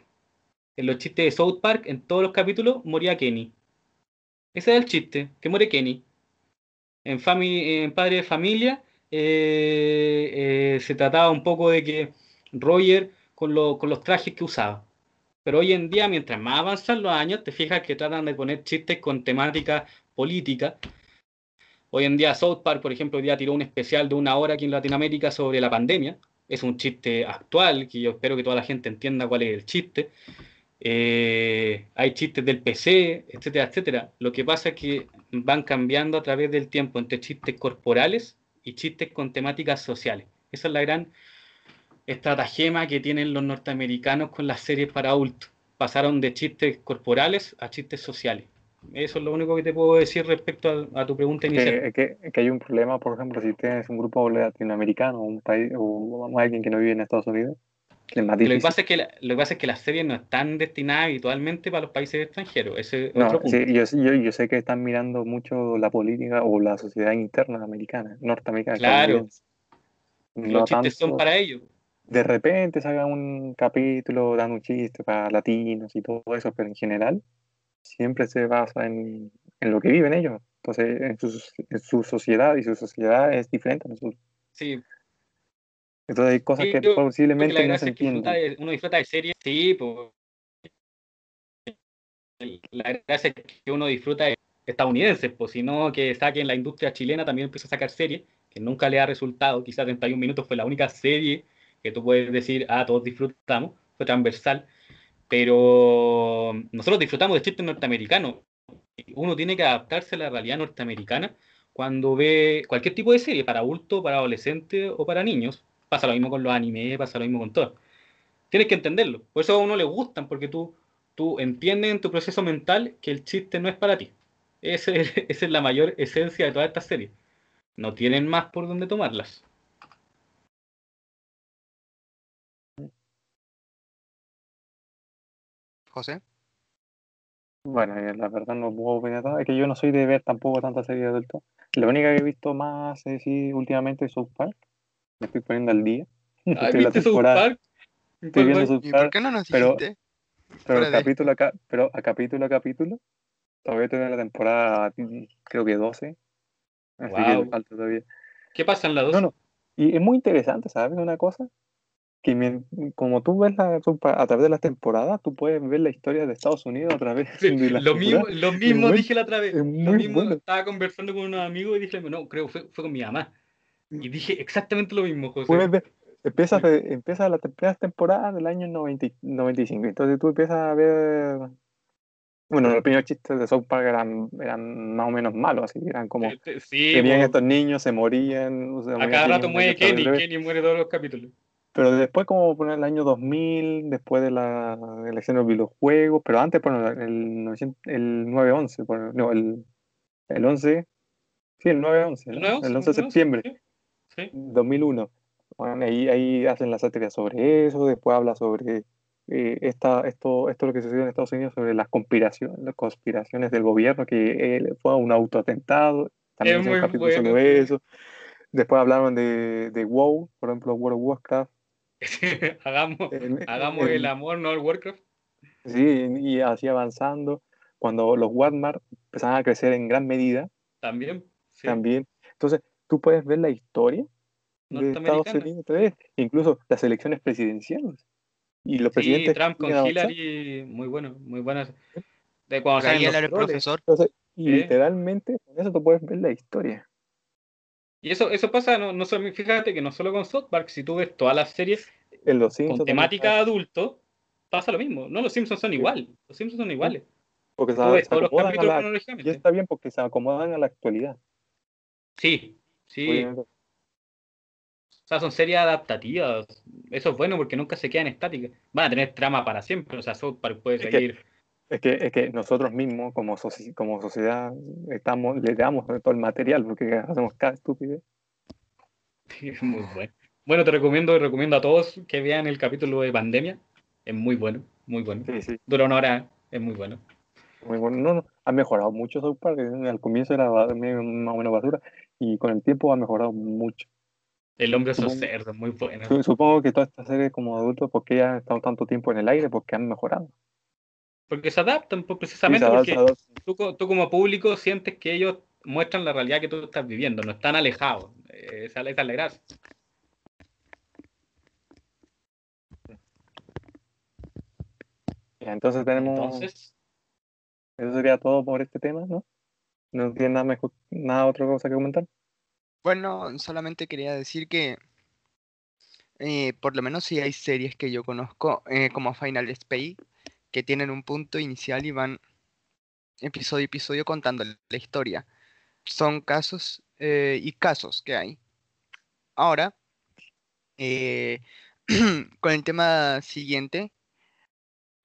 En los chistes de South Park, en todos los capítulos, moría Kenny. Ese era el chiste, que muere Kenny. En, family, en Padre de Familia eh, eh, se trataba un poco de que Roger, con, con los trajes que usaba, pero hoy en día, mientras más avanzan los años, te fijas que tratan de poner chistes con temática política. Hoy en día South Park, por ejemplo, día tiró un especial de una hora aquí en Latinoamérica sobre la pandemia. Es un chiste actual, que yo espero que toda la gente entienda cuál es el chiste. Eh, hay chistes del PC, etcétera, etcétera. Lo que pasa es que van cambiando a través del tiempo entre chistes corporales y chistes con temáticas sociales. Esa es la gran estratagema que tienen los norteamericanos con las series para adultos. Pasaron de chistes corporales a chistes sociales. Eso es lo único que te puedo decir respecto a, tu pregunta inicial. Que, que, hay un problema, por ejemplo, si tienes un grupo latinoamericano un país, o alguien que no vive en Estados Unidos, lo que, pasa es que lo que pasa es que las series no están destinadas habitualmente para los países extranjeros. Ese otro punto. yo, yo, sé que están mirando mucho la política o la sociedad interna americana, norteamericana. Claro. los chistes son para ellos. De repente se haga un capítulo dando un chiste para latinos y todo eso, pero en general siempre se basa en, en lo que viven ellos. Entonces, en su, en su sociedad y su sociedad es diferente a nosotros. Sí, entonces hay cosas que posiblemente no se entienden. uno disfruta de series, sí, pues. La gracia es que uno disfruta de estadounidenses, pues si no que saquen la industria chilena también empieza a sacar series, que nunca le ha resultado, quizás 31 minutos fue la única serie que tú puedes decir, ah, todos disfrutamos, fue transversal, pero nosotros disfrutamos de chistes norteamericanos. Uno tiene que adaptarse a la realidad norteamericana cuando ve cualquier tipo de serie, para adultos, para adolescentes o para niños. Pasa lo mismo con los animes, pasa lo mismo con todo. Tienes que entenderlo. Por eso a uno le gustan, porque tú, tú entiendes en tu proceso mental que el chiste no es para ti. esa es la mayor esencia de todas estas series. No tienen más por donde tomarlas. José. Bueno, eh, la verdad no puedo opinar nada. Es que yo no soy de ver tampoco tantas series de adultos. La única que he visto más es sí, últimamente es South Park me estoy poniendo al día. Estoy ¿viste South Park? Estoy viendo South Park. ¿Por qué no nos pero, pero capítulo a, pero a capítulo a capítulo, todavía tengo la temporada, creo que 12. Así que falta todavía. ¿Qué pasa en la 12? No, no. Y es muy interesante, ¿sabes? Una cosa. Que como tú ves la, a través de las temporadas, tú puedes ver la historia de Estados Unidos a través de lo mismo, lo mismo dije la otra vez. Lo mismo estaba conversando con unos amigos y dije, no, creo fue, fue con mi mamá y dije exactamente lo mismo, José. empieza, empieza la primera temporada del año 90, 95. Entonces tú empiezas a ver. Bueno, los primeros chistes de South Park eran, eran más o menos malos, así eran como. Sí, venían estos niños, se morían. a cada rato muere Kenny, Kenny muere todos los capítulos. Pero después, como poner el año 2000, después de la elección de los videojuegos, pero antes, bueno, el, el 9-11, no, el, el 11, sí, el 9-11, el, 11 de septiembre. 2001. ahí, ahí hacen la sátira sobre eso, después habla sobre eh, esta, esto, esto lo que sucedió en Estados Unidos, sobre las conspiraciones, las conspiraciones del gobierno, que eh, fue un autoatentado, también es un capítulo sobre eso. Después hablaron de, de WoW, por ejemplo, World of Warcraft. hagamos hagamos el amor, no el Warcraft. Sí, y así avanzando. Cuando los Walmart empezaban a crecer en gran medida. También. También. Entonces, tú puedes ver la historia de Estados Unidos, incluso las elecciones presidenciales. Y los presidentes. Trump con Hillary, muy bueno, muy buenas. De cuando el profesor. literalmente, con eso tú puedes ver la historia. Y eso, eso pasa, no, no solo, fíjate que no solo con South Park, si tú ves todas las series en los con temática adulto, pasa lo mismo. No, los Simpsons son igual. Los Simpsons son iguales. Porque se, acomodan y está bien porque se acomodan a la actualidad. Sí, Sí. O sea, son series adaptativas. Eso es bueno porque nunca se quedan estáticas. Van a tener trama para siempre. O sea, South Park puede seguir. es, que, es que nosotros mismos, como, como sociedad, estamos, le damos todo el material porque hacemos cada estúpido. es muy bueno. Bueno, te recomiendo, recomiendo a todos que vean el capítulo de Pandemia. Es muy bueno, muy bueno. Dura una hora, es muy bueno. Muy bueno. No, no, ha mejorado mucho South Park. Al comienzo era más o menos basura y con el tiempo ha mejorado mucho. El hombre es cerdo, muy bueno. Supongo que todas estas series como adultos, porque ya han estado tanto tiempo en el aire, porque han mejorado. Porque se adaptan, pues, precisamente porque Tú, como público sientes que ellos muestran la realidad que tú estás viviendo, no están alejados. esa, es la gracia. Entonces tenemos... Entonces... Eso sería todo por este tema, ¿no? ¿No tiene nada, mejor, nada otra cosa que comentar? Bueno, solamente quería decir que eh, por lo menos si hay series que yo conozco, eh, como Final Space, que tienen un punto inicial y van episodio a episodio contando la historia. Son casos eh, y casos que hay. Ahora, con el tema siguiente,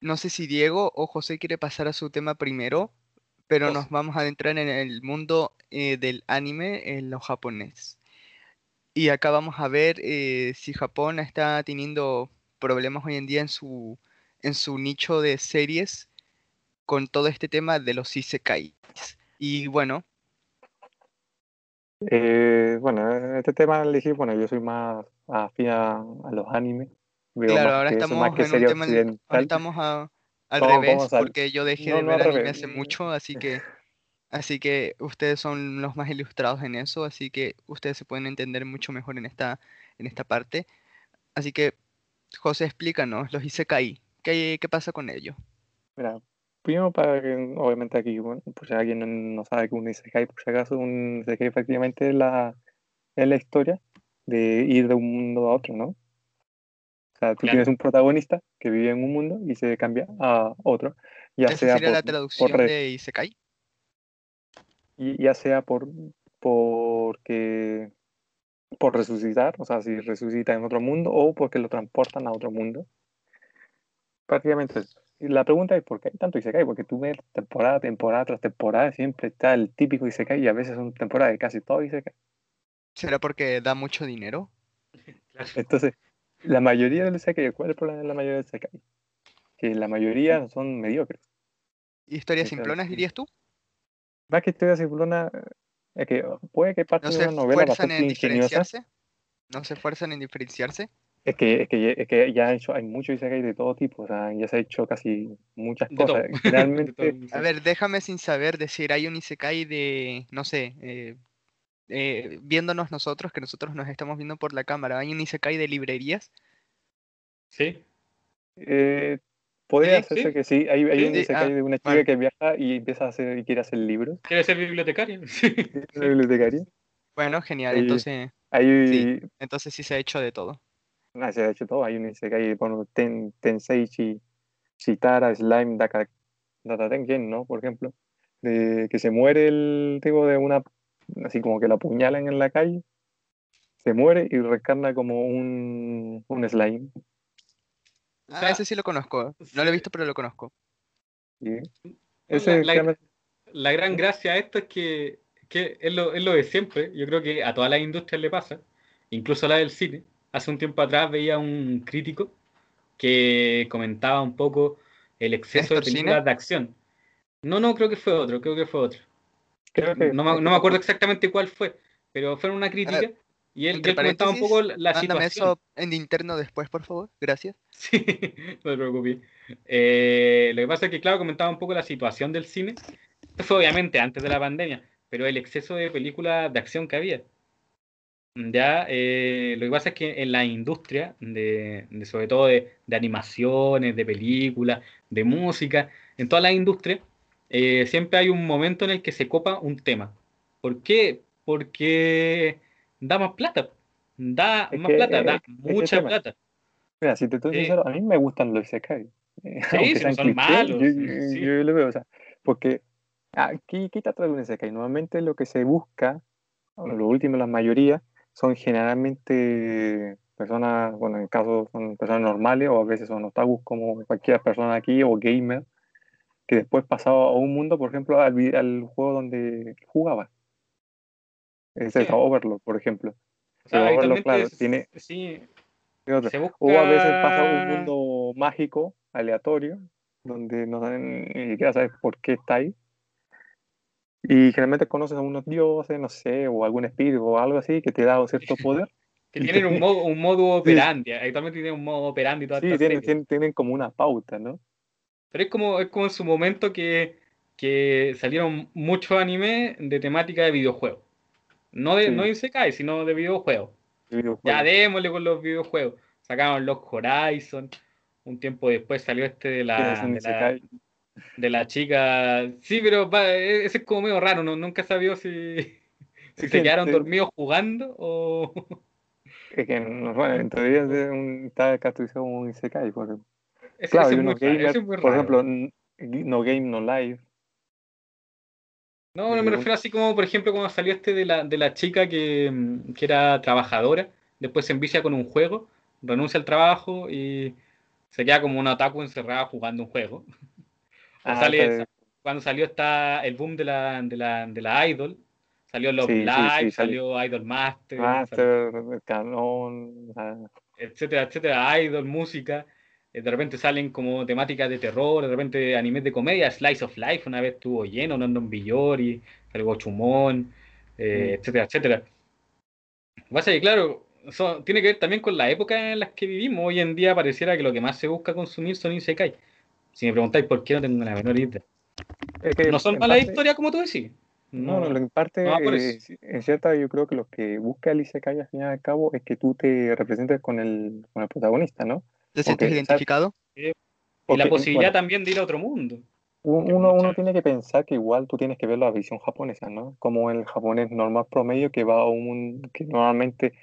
no sé si Diego o José quiere pasar a su tema primero pero nos vamos a adentrar en el mundo eh, del anime en lo japonés. Y acá vamos a ver eh, si Japón está teniendo problemas hoy en día en su, en su nicho de series con todo este tema de los isekais. Y bueno, Eh, bueno, este tema elegí, bueno, yo soy más afín a, a los animes. Claro, ahora eso, estamos en un tema, ahora estamos a- al revés, porque yo dejé no, de no ver anime hace mucho, así que, así que ustedes son los más ilustrados en eso, así que ustedes se pueden entender mucho mejor en esta, en esta parte. Así que, José, explícanos, los Isekai, ¿qué, qué pasa con ellos? Mira, primero para que, obviamente aquí, bueno, pues si alguien no, sabe que un Isekai, por si acaso, un Isekai efectivamente es la, es la historia de ir de un mundo a otro, ¿no? O sea, tú Claro. tienes un protagonista que vive en un mundo y se cambia a otro, ya ¿Esa sea sería por, la por traducción re- de Isekai? y ya sea por porque por resucitar, o sea, si resucita en otro mundo o porque lo transportan a otro mundo. Prácticamente eso. Y la pregunta es por qué hay tanto Isekai, porque tú ves temporada, temporada tras temporada, siempre está el típico Isekai y a veces son temporadas de casi todo Isekai. ¿Será porque da mucho dinero? Claro. Entonces, la mayoría de los Isekai, ¿cuál es el problema de la mayoría de los Isekai? Que la mayoría son mediocres. ¿Historias Exacto. simplonas, dirías tú? Más que historia simplona, es que puede que parte ¿No de una novela esfuerzan bastante en ingeniosa. diferenciarse? ¿No se esfuerzan en diferenciarse? Es que, es que, es que ya han hecho, hay muchos Isekai de todo tipo, o sea, ya se ha hecho casi muchas De cosas. Todo. A ver, déjame sin saber decir, hay un Isekai de, no sé, eh, eh, viéndonos nosotros, que nosotros nos estamos viendo por la cámara, hay un Isekai de librerías. Sí, eh, podría Sí, hacerse sí. que sí, hay, hay Sí, un sí, Isekai ah, de una chica bueno. que viaja y empieza a hacer y quiere hacer libros, quiere ser bibliotecario. Sí. es una bibliotecaria. Bueno, genial, Hay- entonces, Hay, Sí. entonces sí se ha hecho de todo. ah, se ha hecho todo, hay un Isekai, bueno, ten, Tenseichi, Shitara, Slime, Daka, Data Tengen, ¿no? Por ejemplo, de que se muere el tipo de una, así como que lo apuñalan en la calle, se muere y reencarna como un, un slime. O Ah, sea, ese sí lo conozco, no lo he visto, pero lo conozco. ¿sí? la, Ese la- la gran gracia de esto es que, que es, lo, es lo de siempre. Yo creo que a todas las industrias le pasa, incluso a la del cine. Hace un tiempo atrás veía un crítico que comentaba un poco el exceso de películas de acción. No, no, creo que fue otro, creo que fue otro. Creo que- No me, no me acuerdo exactamente cuál fue, pero fue una crítica y él, y entre él comentaba un poco la, situación. eso en interno después, por favor, gracias. Sí, no te preocupes. Eh, lo que pasa es que, claro, comentaba un poco la situación del cine. Esto fue obviamente antes de la pandemia, pero el exceso de películas de acción que había. Ya, eh, lo que pasa es que en la industria, de, de sobre todo de, de animaciones, de películas, de música, en todas las industrias, eh, siempre hay un momento en el que se copa un tema. ¿Por qué? Porque da más plata. Da Es más que, plata, eh, da mucha plata. Mira, si te estoy sincero, a mí me gustan los Isekai. Sí, si no son clichés, malos, yo, yo- sí. yo lo veo, o sea, porque aquí, ¿qué trata de un Isekai? Normalmente lo que se busca, o lo último, la mayoría, son generalmente personas, bueno, en caso son personas normales o a veces son otakus como cualquier persona aquí o gamer, que después pasaba a un mundo, por ejemplo, al, al juego donde jugaba. Ese es Sí. Overlord, por ejemplo. O sea, Overlord, claro, es- tiene- sí, se busca... O a veces pasa un mundo mágico, aleatorio, donde no saben ni siquiera sabes por qué está ahí. Y generalmente conoces a unos dioses, no sé, o algún espíritu o algo así que te da un cierto poder. que tienen un modo, un modo operandi. Actualmente tienen un modo operandi toda Sí, tienen, tienen, tienen como una pauta, ¿no? Pero es como, es como en su momento que, que salieron muchos animes de temática de videojuegos. No de, Sí. no de Isekai, sino de videojuegos. de videojuegos. Ya démosle con los videojuegos. Sacaron los Horizon. Un tiempo después salió este de la, de la, de la chica. Sí, pero va, e- ese es como medio raro. ¿no? Nunca sabido si, si se que quedaron dormidos jugando o. Es que, no, bueno, en teoría es un- está categorizado como un Isekai. Porque, Ese, claro, ese muy ese muy por ejemplo, No Game, No Life. No, no me refiero así como, por ejemplo, cuando salió este de la, de la chica que, mm, que era trabajadora, después se envicia con un juego, renuncia al trabajo y se queda como un otaku encerrada jugando un juego. Ah, sale, cuando salió está el boom de la, de la, de la Idol, salió Love Sí, Live, sí, salió Idol Master, Master, Canon, ah, etcétera, etcétera, Idol, música. Eh, De repente salen como temáticas de terror, de repente animes de comedia, Slice of Life una vez estuvo lleno, Nondon Villori, algo Chumón, eh, Mm. etcétera, etcétera. Pasa que, claro, tiene que ver también con la época en las que vivimos. Hoy en día pareciera que lo que más se busca consumir son Isekai. Si me preguntáis por qué, no tengo la menor idea. es que No son malas parte- historias como tú decís. No, no, en parte, no, eh, en cierta, yo creo que lo que busca el Isekai al fin y al cabo es que tú te representes con el, con el protagonista, ¿no? ¿Te sientes identificado? Y la posibilidad bueno, también de ir a otro mundo. un- uno, uno tiene que pensar que igual tú tienes que ver la visión japonesa, ¿no? Como el japonés normal promedio que va a un mundo que normalmente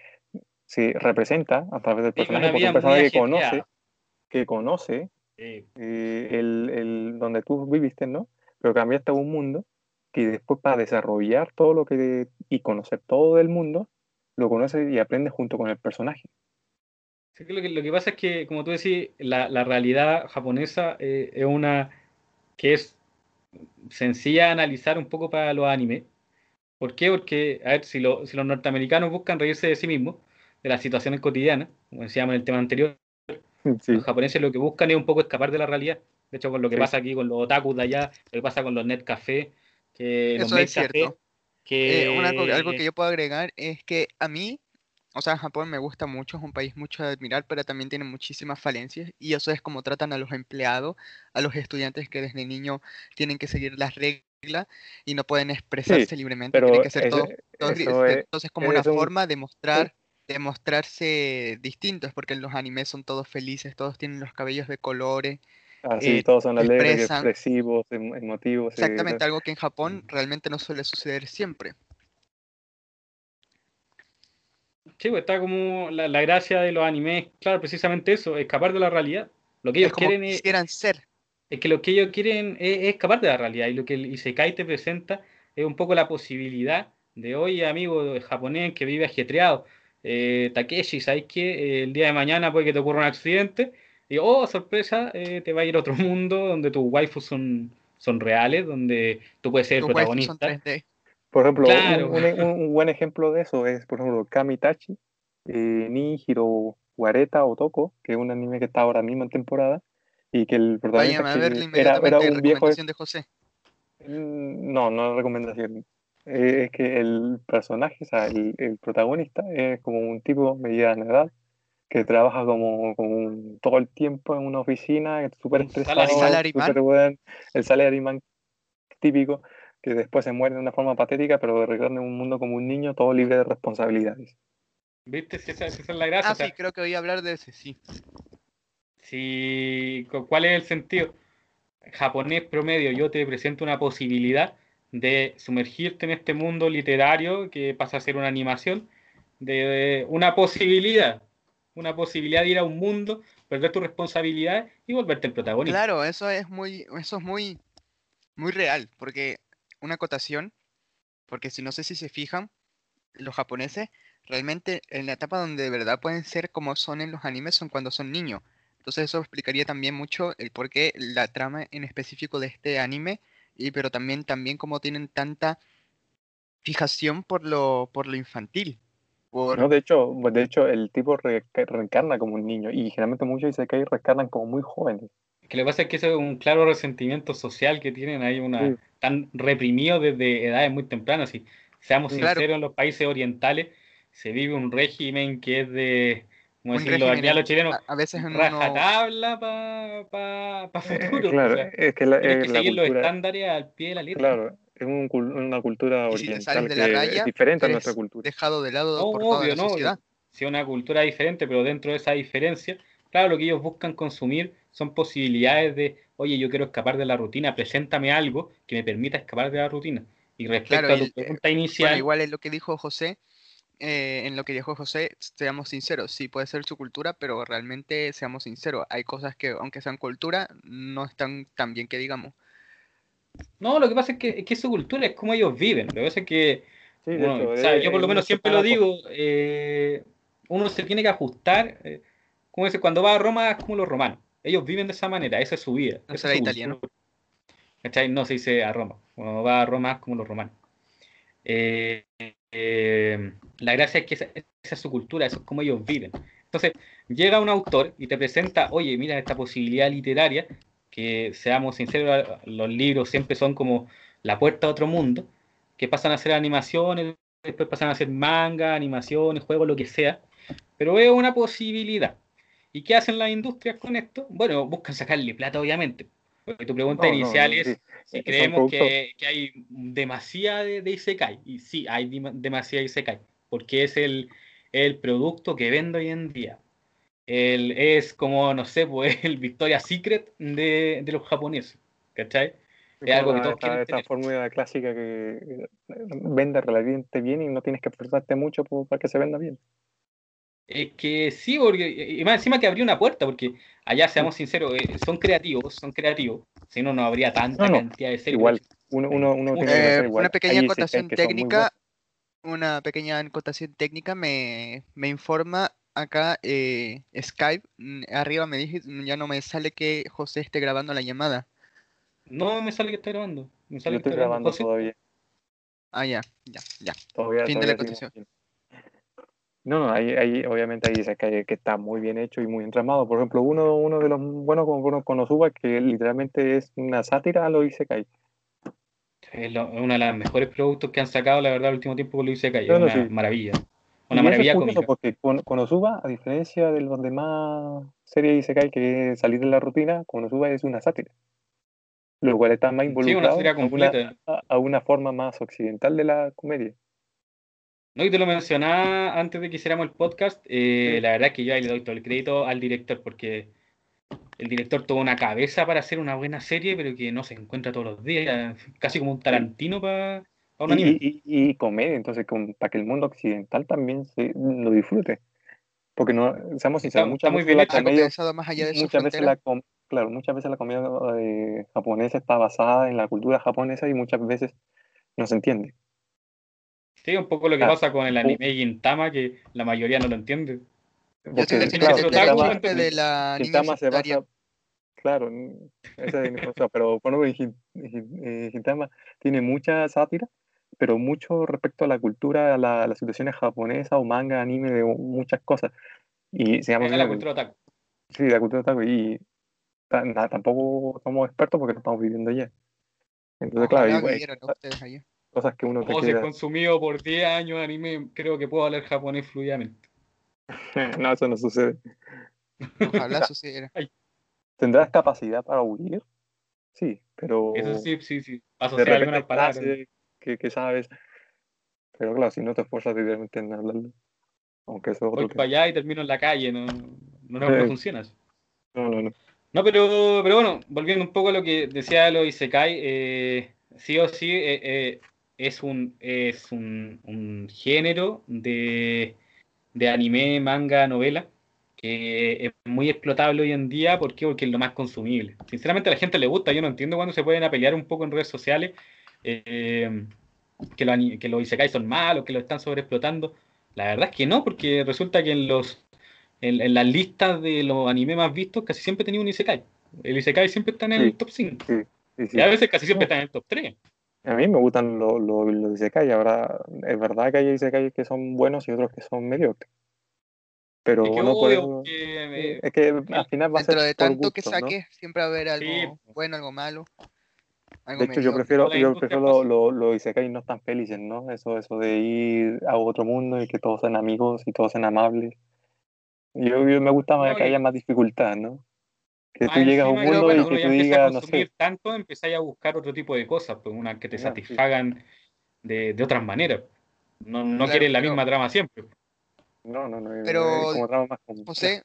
se representa a través del personaje, porque un personaje que conoce, que conoce Eh, eh, el, el- donde tú viviste, ¿no? Pero cambiaste a un mundo que después para desarrollar todo lo que y conocer todo del mundo, lo conoces y aprendes junto con el personaje. Sí lo, que, lo que pasa es que, como tú decís, la, la realidad japonesa eh, es una que es sencilla de analizar un poco para los animes. ¿Por qué? Porque, a ver, si, lo- si los norteamericanos buscan reírse de sí mismos, de las situaciones cotidianas, como decíamos en el tema anterior, Sí, los japoneses lo que buscan es un poco escapar de la realidad. De hecho, con lo que Sí. pasa aquí con los otakus de allá, lo que pasa con los net café, que los Eso maid es café, cierto. que Eh, una algo que yo puedo agregar es que a mí, o sea, Japón me gusta mucho, es un país mucho de admirar, pero también tiene muchísimas falencias y eso es como tratan a los empleados, a los estudiantes que desde niño tienen que seguir las reglas y no pueden expresarse libremente, pero tienen que ser eso- todos, todos es- entonces como una un- forma de mostrar, de mostrarse distintos, porque en los animes son todos felices, todos tienen los cabellos de colores, así eh, todos son alegres, expresivos, em- emotivos. eh, exactamente algo que en Japón realmente no suele suceder siempre. Sí, pues está como la, la gracia de los animes, claro, precisamente eso, escapar de la realidad. Lo que ellos Es como quieren es, quisieran ser. es que lo que ellos quieren es, es escapar de la realidad y lo que el Isekai te presenta es un poco la posibilidad de, oye, amigo japonés que vive ajetreado, eh, Takeshi, ¿sabes qué? Eh, el día de mañana puede que te ocurra un accidente y, oh, sorpresa, eh, te va a ir a otro mundo donde tus waifus son, son reales, donde tú puedes ser el Tus waifus son protagonista. 3D. Por ejemplo, un- Claro. un, un- un buen ejemplo de eso es, por ejemplo, Kamitachi, eh, ni Hiro Wareta Otoko, que es un anime que está ahora mismo en temporada, y que el protagonista a que era, era un viejo... recomendación de José. Mm, No, no es recomendación. Eh, es que el personaje, o sea, el, el protagonista es como un tipo mediana edad que trabaja como, como un- todo el tiempo en una oficina, es súper estresado, salaryman. súper buen, el salaryman típico, que después se muere de una forma patética, pero regresa en un mundo como un niño, todo libre de responsabilidades. ¿Viste? Si Esa, esa es la gracia. Ah, o sea, sí, creo que voy a hablar de ese, sí. Si, cu- ¿Cuál es el sentido? Japonés promedio, yo te presento una posibilidad de sumergirte en este mundo literario que pasa a ser una animación, de una posibilidad, una posibilidad de ir a un mundo, perder tu responsabilidad y volverte el protagonista. Claro, eso es muy, eso es muy, muy real, porque una acotación, porque si no sé si se fijan, los japoneses realmente en la etapa donde de verdad pueden ser como son en los animes son cuando son niños. Entonces eso explicaría también mucho el por qué la trama en específico de este anime, y pero también, también cómo tienen tanta fijación por lo, por lo infantil. No, de hecho, de hecho el tipo re- reencarna como un niño y generalmente muchos Isekai reencarnan como muy jóvenes. Que lo que pasa es que eso es un claro resentimiento social que tienen ahí, una, Sí. tan reprimido desde edades muy tempranas. Y seamos. Claro. sinceros, en los países orientales se vive un régimen que es de, como decirlo aquí a los en- chilenos, a, a veces en uno, rajatabla para pa, pa Eh, futuro. claro, o sea, es que la, tienes eh, que la seguir los cultura, estándares al pie de la letra. claro, es un una cultura Y si oriental de la que raya, es diferente a nuestra cultura. dejado de lado No, por toda obvio, la no, sociedad. Si es una cultura diferente, pero dentro de esa diferencia, claro, lo que ellos buscan consumir son posibilidades de, oye, yo quiero escapar de la rutina, preséntame algo que me permita escapar de la rutina. Y respecto Claro, a tu el- eh, pregunta Bueno, inicial, igual es lo que dijo José, eh, en lo que dijo José, seamos sinceros, sí puede ser su cultura, pero realmente seamos sinceros, hay cosas que, aunque sean cultura, no están tan bien que digamos. no, lo que pasa es que, es que su cultura es como ellos viven. Lo que pasa es que, Sí, bueno, hecho, o sea, es- yo por lo menos siempre lo digo, eh, uno se tiene que ajustar, eh, como dice, cuando va a Roma es como los romanos. Ellos viven de esa manera, esa es su vida. No esa será es italiano. ¿cachai? No se dice a Roma. Uno va a Roma como los romanos. Eh, eh, la gracia es que esa, esa, es su cultura, eso es como ellos viven. Entonces, llega un autor y te presenta, oye, mira esta posibilidad literaria, que seamos sinceros, los libros siempre son como la puerta a otro mundo, que pasan a ser animaciones, después pasan a ser manga, animaciones, juegos, lo que sea, pero veo una posibilidad. ¿Y qué hacen las industrias con esto? Bueno, buscan sacarle plata, obviamente. Porque tu pregunta No, inicial no, es sí. si Son creemos productos- que, que hay demasiada de, de Isekai. Y sí, hay demasiada Isekai. Porque es el, el producto que vende hoy en día. El, es como, no sé, pues el Victoria's Secret de, de los japoneses. ¿Cachai? Es algo que todos esta, quieren esta fórmula clásica que eh, vende relativamente bien y no tienes que esforzarte mucho para que se venda bien. Es que sí, porque, y más encima que abrió una puerta, porque allá, seamos sinceros, eh, son creativos, son creativos, si no, no habría tanta No, no, cantidad de series. Igual, uno, uno, uno tiene que Eh, igual. una pequeña acotación técnica, una pequeña acotación técnica me, me informa acá eh, Skype, mm, arriba me dije, mm, ya no me sale que José esté grabando la llamada. No me sale que está grabando. Me sale Yo que estoy grabando. todavía. Ah, ya, ya, ya. Todavía, Fin de la acotación. No, no, hay, hay, obviamente hay isekai que está muy bien hecho y muy entramado. Por ejemplo, uno, uno de los buenos como Kono- Konosuba, que literalmente es una sátira a los isekai. Es lo- uno de los mejores productos que han sacado, la verdad, el último tiempo con Luis Seca. No, no, una sí. maravilla. Y Una eso maravilla es curioso cómica. porque Kon- Konosuba, a diferencia de los demás series de Isekai que es salir de la rutina, Konosuba es una sátira. Lo cual está más Sí, una involucrado a, una, a una forma más occidental de la comedia. No, y te lo mencionaba antes de que hiciéramos el podcast. eh, Sí. La verdad es que yo ahí le doy todo el crédito al director, porque el director tuvo una cabeza para hacer una buena serie, pero que no se encuentra todos los días. Casi como un Tarantino para un Y, anime. y- y- y comedia, entonces, con- para que el mundo occidental también se, lo disfrute. Porque no, seamos sinceros, está muchas muy veces bien la comedia, pensado más allá de su muchas veces la, claro, muchas veces la comedia eh, japonesa está basada en la cultura japonesa y muchas veces no se entiende. Sí, un poco lo que Ah, pasa con el anime Gintama, que la mayoría no lo entiende. Yo Porque, Porque, definitivamente claro, otaku, Gintama, de la Gintama se basa, claro, esa es mi cosa, pero Gin- eh, Gintama tiene mucha sátira, pero mucho respecto a la cultura, a, la- a las situaciones japonesas o manga, anime, de muchas cosas. Y seamos Es la cultura otaku. sí, la cultura otaku, y ta- na- tampoco somos expertos porque no estamos viviendo allá. Entonces, claro, Ojalá igual, hay vivieran cosas, ustedes allá. Cosas que uno te Como se queda. consumido por 10 años anime, creo que puedo hablar japonés fluidamente. No, eso no sucede. Ojalá sucediera. ¿Tendrás capacidad para huir? Sí, pero Eso sí, sí, sí. Asociar algunas palabras. que, que sabes. Pero claro, si no te esfuerzas literalmente en hablarlo. Aunque eso es Voy otro para allá y termino en la calle, no, no, no, Eh. no funciona así. No, no, no. No, pero, pero bueno, volviendo un poco a lo que decía de los Isekai, eh, sí o sí eh, eh, es un, es un, un género de, de anime, manga, novela, que es muy explotable hoy en día. ¿Por qué? Porque es lo más consumible. Sinceramente a la gente le gusta, yo no entiendo cuando se pueden a pelear un poco en redes sociales, eh, que, los, ani- que los Isekai son malos, que lo están sobreexplotando. La verdad es que no, porque resulta que en los en, en las listas de los animes más vistos casi siempre tenía un Isekai. El Isekai siempre está en el Sí. top 5. Sí, sí, sí. Y a veces casi siempre está en el top 3. A mí me gustan los lo, los isekai. Ahora, es verdad que hay isekai que son buenos y otros que son mediocres. Pero Es que porque, eh, Es que al final va a ser Dentro de por tanto que gusto, ¿no? saques, siempre va a haber algo Sí. bueno, algo malo. Algo De hecho, yo prefiero, yo prefiero los lo, isekai no tan felices, ¿no? Eso, eso de ir a otro mundo y que todos sean amigos y todos sean amables. Yo, yo me gusta más No, que haya más dificultad, ¿no? Que tú llegas a un mundo bueno, y uno que ya tú empieza a digas, no consumir sé, tanto, empezáis a buscar otro tipo de cosas, pues una que te sí. satisfagan de, de otras maneras. No, no Claro, quieres la pero- misma trama siempre. no, no, no, Pero, como trama más. José,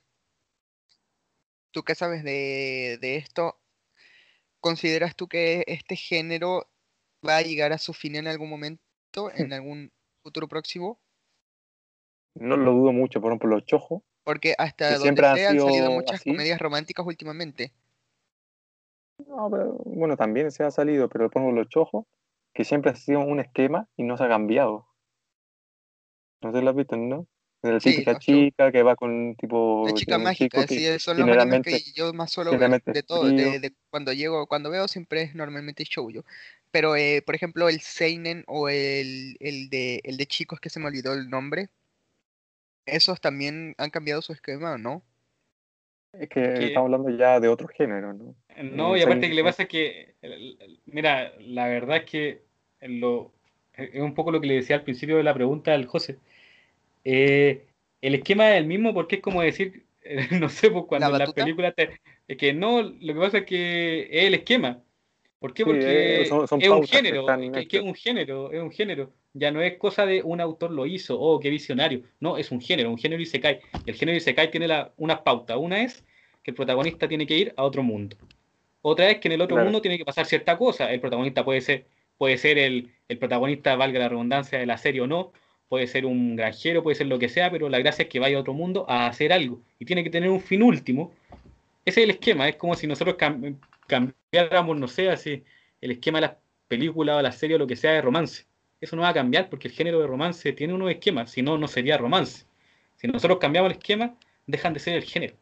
¿tú qué sabes de, de esto? ¿Consideras tú que este género va a llegar a su fin en algún momento, en algún futuro próximo? No lo dudo mucho, por ejemplo, los chojos, Porque hasta que donde han salido muchas así. comedias románticas últimamente. No, pero, bueno, también se ha salido, pero ejemplo, los chojos, que siempre ha sido un esquema y no se ha cambiado. No sé si lo has visto, ¿no? La típica chica que va con tipo La chica mágica, sí, son los animes generalmente que yo más suelo ver de todo, de cuando llego, cuando veo siempre es normalmente shoujo. Pero, eh, por ejemplo, el seinen o el, el de, el de chicos que se me olvidó el nombre, esos también han cambiado su esquema, ¿o no? Es que Que- estamos hablando ya de otro género, ¿no? No, Eh, y aparte que le pasa que, mira, la verdad es que en lo, es un poco lo que le decía al principio de la pregunta al José. Eh, el esquema es el mismo porque es como decir, no sé, pues cuando ¿La en las batuta? películas te, es que no, lo que pasa es que es el esquema. ¿Por qué? Porque eh, son- son es un género, es que, que es un género, es un género. Ya no es cosa de un autor lo hizo, oh, qué visionario. No, es un género, un género Isekai. Y el género Isekai tiene la, unas pautas. Una es que el protagonista tiene que ir a otro mundo. Otra es que en el otro Claro. mundo tiene que pasar cierta cosa. El protagonista puede ser, puede ser el, el protagonista, valga la redundancia, de la serie o no. Puede ser un granjero, puede ser lo que sea, pero la gracia es que vaya a otro mundo a hacer algo. Y tiene que tener un fin último. Ese es el esquema. Es como si nosotros cam- cambiáramos, no sé, así, el esquema de las películas o las series o lo que sea de romance. Eso no va a cambiar porque el género de romance tiene unos esquemas. Si no, no sería romance. Si nosotros cambiamos el esquema, dejan de ser el género.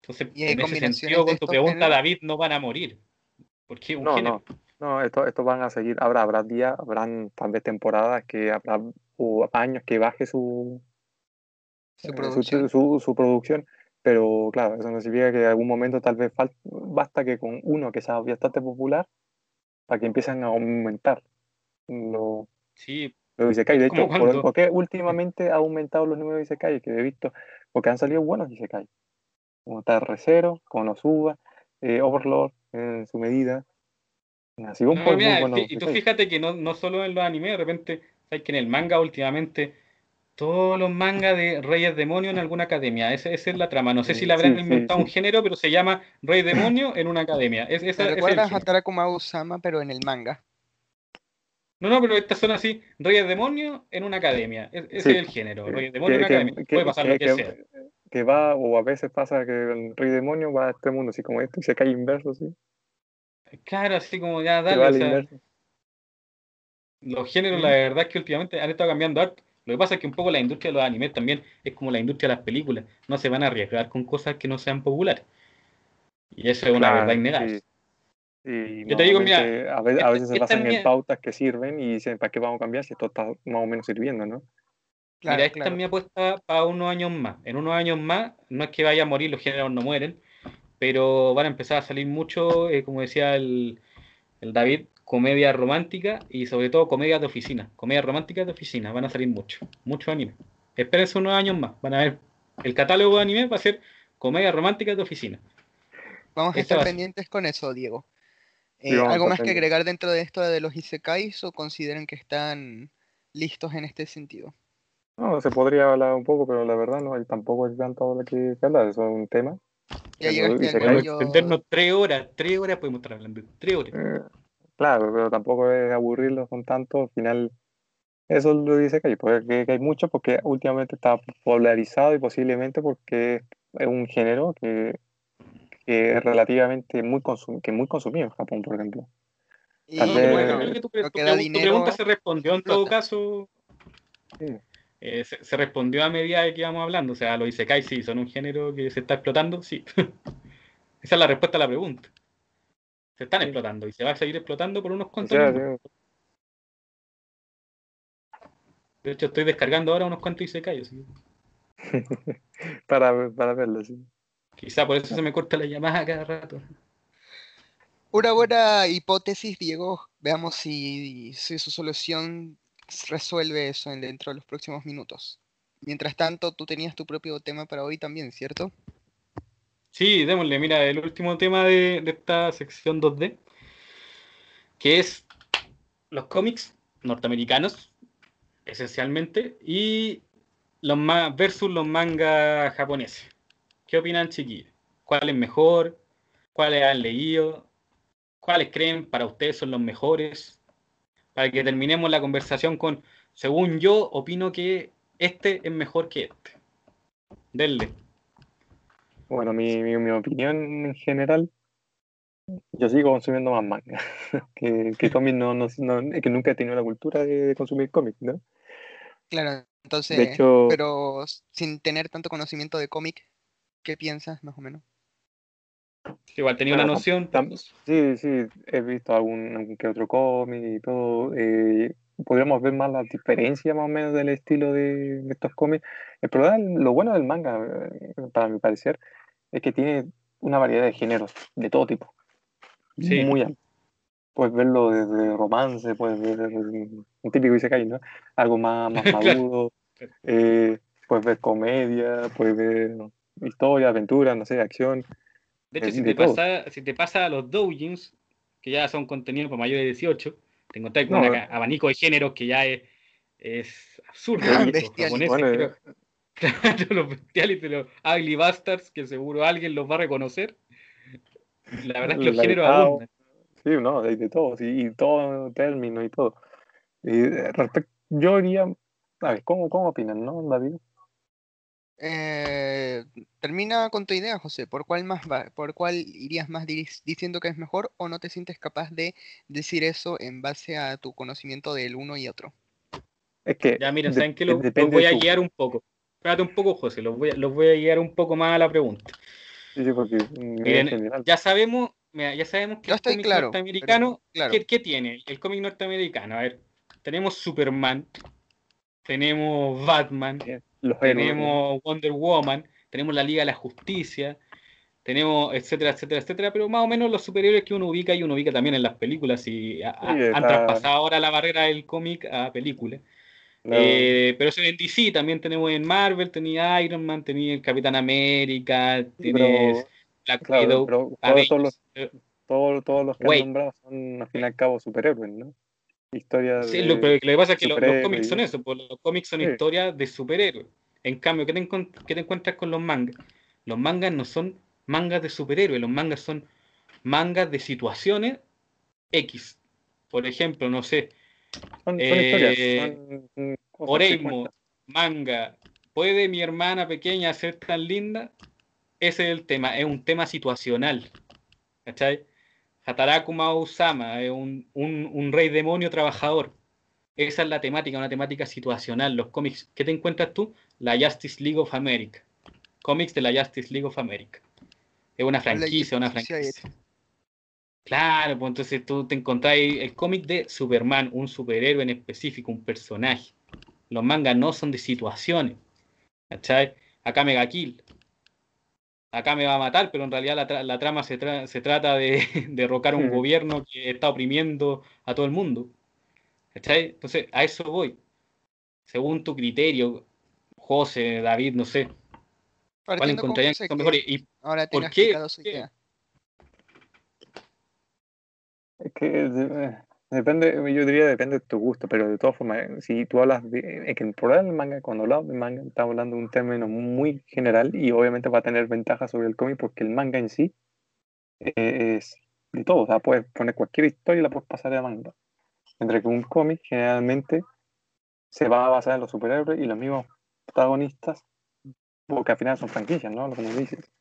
Entonces, en ese sentido, con tu estos pregunta, géneros. David, no van a morir. Porque es un No, género. no, no, esto, esto van a seguir. Habrá, habrá días, habrán tal vez temporadas que habrá o años que baje su, Su eh, su, producción. su- su producción, pero claro, eso no significa que en algún momento tal vez fal- basta que con uno que sea bastante popular para que empiecen a aumentar los Sí, los Isekai. De hecho, ¿por, cuando- por qué últimamente ha aumentado los números de Isekai? Que he visto, porque han salido buenos Isekai. Como está R0, Konosuba, eh, Overlord en su medida. Así un No, mira, fi- y tú fíjate que no, no solo en los animes, de repente, sabes que en el manga últimamente, todos los mangas de Reyes Demonio en alguna academia, esa, esa es la trama. No sé si le habrán sí, inventado sí. un género, pero se llama Rey Demonio en una academia. Es, esa- Me ese es a Mausama, pero en el manga. No, no, pero estas son así, Reyes Demonio en una academia. Es- ese es el género, Reyes Demonio en Que, una que- academia. que- Puede pasar lo que- sea. que va, o a veces pasa que el Rey Demonio va a este mundo, así como este Isekai inverso, sí. Claro, así como ya dale, o sea, los géneros, la verdad es que últimamente han estado cambiando harto. Lo que pasa es que un poco la industria de los animes también es como la industria de las películas. No se van a arriesgar con cosas que no sean populares. Y eso es una Claro, verdad innegable. sí. Y Yo te digo, mira, a veces, a veces se basan en pautas que sirven y dicen, ¿para qué vamos a cambiar si esto está más o menos sirviendo, no? Claro, Mira, esta claro. es mi apuesta para unos años más. En unos años más, no es que vaya a morir, los géneros no mueren, pero van a empezar a salir mucho, eh, como decía el, el David, comedia romántica y sobre todo comedias de oficina. Comedias románticas de oficina, van a salir mucho, muchos animes. Espérense unos años más, van a ver, el catálogo de anime va a ser comedias románticas de oficina. Vamos a Esta estar pendientes con eso, Diego. Eh, ¿Algo más que agregar dentro de esto de los Isekais o consideren que están listos en este sentido? No, se podría hablar un poco, pero la verdad no, hay tampoco hay tanto lo que hablar, eso es un tema. Ya llegaste al tres horas, tres horas podemos estar hablando, tres horas. Eh, claro, pero tampoco es aburrirlos con tanto, al final eso lo dice que hay, porque que hay mucho porque últimamente está polarizado y posiblemente porque es un género que, que es relativamente muy, consum- que es muy consumido en Japón, por ejemplo. Y bueno, creo que tu, que pregunta se respondió en todo caso. Sí. eh, se, se respondió a medida de que íbamos hablando. O sea, los Isekai sí, son un género que se está explotando, sí. Esa es la respuesta a la pregunta. Se están Sí. explotando y se va a seguir explotando por unos cuantos sí, De hecho, estoy descargando ahora unos cuantos Isekai. así que para, para verlo, sí. Quizá por eso se me corta la llamada cada rato. Una buena hipótesis, Diego. Veamos si, si su solución resuelve eso en- dentro de los próximos minutos. Mientras tanto, tú tenías tu propio tema para hoy también, ¿cierto? Sí, démosle, mira, el último tema de, esta sección 2D, que es los cómics norteamericanos, esencialmente, y los ma- versus los mangas japoneses. ¿Qué opinan, chiquillos? ¿Cuál es mejor? ¿Cuáles han leído? ¿Cuáles creen para ustedes son los mejores? Para que terminemos la conversación con, según yo, opino que este es mejor que este. Denle. Bueno, mi, mi, mi opinión en general, yo sigo consumiendo más manga. que, que cómics no, no, no- que nunca he tenido la cultura de, de consumir cómics, ¿no? Claro, Entonces, De hecho, pero sin tener tanto conocimiento de cómic, ¿qué piensas más o menos? Igual tenía Claro, una noción. sí, sí, he visto algún, algún que otro cómic y todo. eh, podríamos ver más la diferencia más o menos del estilo de, de estos cómics. El problema, lo bueno del manga, eh, para mi parecer, es que tiene una variedad de géneros de todo tipo. Sí. Muy amplio. Puedes verlo desde romance, puedes ver un típico Isekai, ¿no? Algo más, más Claro. maduro, eh, puedes ver comedia, puedes ver historia, aventura, no sé, acción. De hecho, de- si de te, pasa, si te pasa a los doujins, que ya son contenidos para mayores de 18, te encontrás con No, un eh. abanico de géneros que ya es, es absurdo. Japoneses, Bueno, creo- claro, los bestiales, los ugly bastards, que seguro alguien los va a reconocer. La verdad es que los La géneros abundan. Sí, no, hay de todo, sí, y todo término y todo. Y eh, respecto, yo diría, a ver, ¿cómo, cómo opinan, no, David? Eh, termina con tu idea, José. ¿Por cuál más va- por cuál irías más diciendo que es mejor o no te sientes capaz de decir eso en base a tu conocimiento del uno y otro? Es que Ya, miren, de- ¿saben qué? Los, los depende voy a guiar un poco. Espérate un poco, José, los voy a, los voy a guiar un poco más a la pregunta. Sí, sí, porque Miren, ya sabemos, mira, ya sabemos que Yo el cómic claro, norteamericano, claro. ¿qué, qué tiene? El cómic norteamericano, a ver, tenemos Superman, tenemos Batman, Los héroes, tenemos Wonder Woman, tenemos la Liga de la Justicia, tenemos etcétera, etcétera, etcétera, pero más o menos los superhéroes que uno ubica y uno ubica también en las películas y a- a- Sí, han traspasado ahora la barrera del cómic a películas. La- Eh, pero eso en DC también tenemos en Marvel, tenía Iron Man, tenía el Capitán América, tienes Black claro, Widow, todos, todos los, eh, todos, todos los que Wait. han nombrado son, al fin y al cabo, superhéroes, ¿no? Historias Sí, de... lo, pero lo que pasa es que lo- los cómics son eso. pues, los cómics son Sí. historias de superhéroes. En cambio, ¿qué te, qué te encuentras con los mangas? Los mangas no son mangas de superhéroes, los mangas son mangas de situaciones X. Por ejemplo, no sé, Son, son Eh, historias, son, que Oreimo, manga, ¿puede mi hermana pequeña ser tan linda? Ese es el tema, es un tema situacional. ¿Cachai? Hataraku Mausama es un, un, un rey demonio trabajador. Esa es la temática, una temática situacional. Los cómics, ¿qué te encuentras tú? La Justice League of America. Cómics de la Justice League of America. Es una franquicia, una franquicia. Claro, pues entonces tú te encontráis el cómic de Superman, un superhéroe en específico, un personaje. Los mangas no son de situaciones. ¿Cachai? Acá Mega Kill. Acá me va a matar, pero en realidad la, tra- la trama se, tra- se trata de derrocar un Hmm. gobierno que está oprimiendo a todo el mundo. ¿Cachai? Entonces, a eso voy. Según tu criterio, José, David, no sé, ¿cuál Partiendo encontrarían que son mejores? Y ahora ¿por qué? explicado su ¿Qué? idea. Es que de- depende, yo diría depende de tu gusto, pero de todas formas, eh, si tú hablas de, es que el problema del manga, cuando hablamos de manga, estamos hablando de un término muy general y obviamente va a tener ventaja sobre el cómic porque el manga en sí eh, es de todo, o sea, puedes poner cualquier historia y la puedes pasar a manga. Mientras que un cómic generalmente se va a basar en los superhéroes y los mismos protagonistas, porque al final son franquicias, ¿no? Lo que nos dices.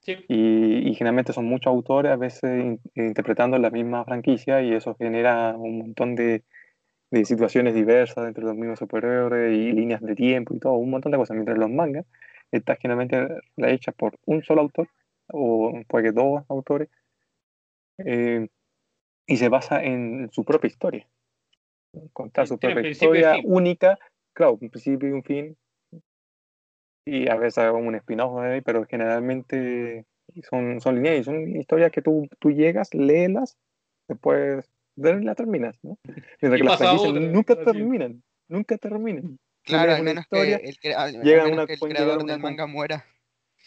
Sí. Y, y generalmente son muchos autores a veces in- interpretando la misma franquicia y eso genera un montón de, de situaciones diversas dentro de los mismos superhéroes y líneas de tiempo y todo, un montón de cosas. Mientras los mangas están generalmente hechas por un solo autor o puede que dos autores eh, y se basa en su propia historia. Contar su propia historia única, claro, un principio y un fin. Y a veces hago un spin-off ahí, pero generalmente son, son lineales, son historias que tú, tú llegas, léelas, después de- la terminas, ¿no? Mientras que las franquicias otra, nunca así. terminan, nunca terminan. Claro, al una menos historia, que el, crea- al- al llega menos una- que el creador del manga muera.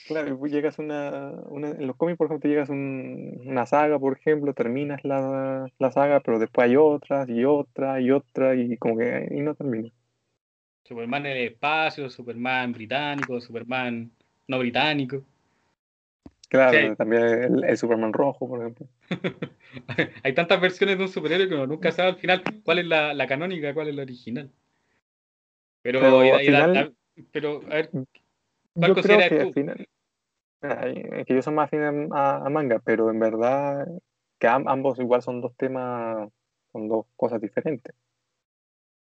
Claro, pues llegas una, una- en los cómics, por ejemplo, llegas un- una saga, por ejemplo, terminas la, la saga, pero después hay otras y otra y otra y como que y no termina. Superman en el espacio, Superman británico, Superman no británico. Claro, Sí. también el, el Superman rojo, por ejemplo. Hay tantas versiones de un superhéroe que uno nunca sabe al final cuál es la, la canónica, cuál es la original. Pero, Pero y da- al y da- final- da- pero a ver, ¿Cuál Yo creo que tú? al final, es que yo soy más afín a, a manga, pero en verdad que am- ambos igual son dos temas, son dos cosas diferentes.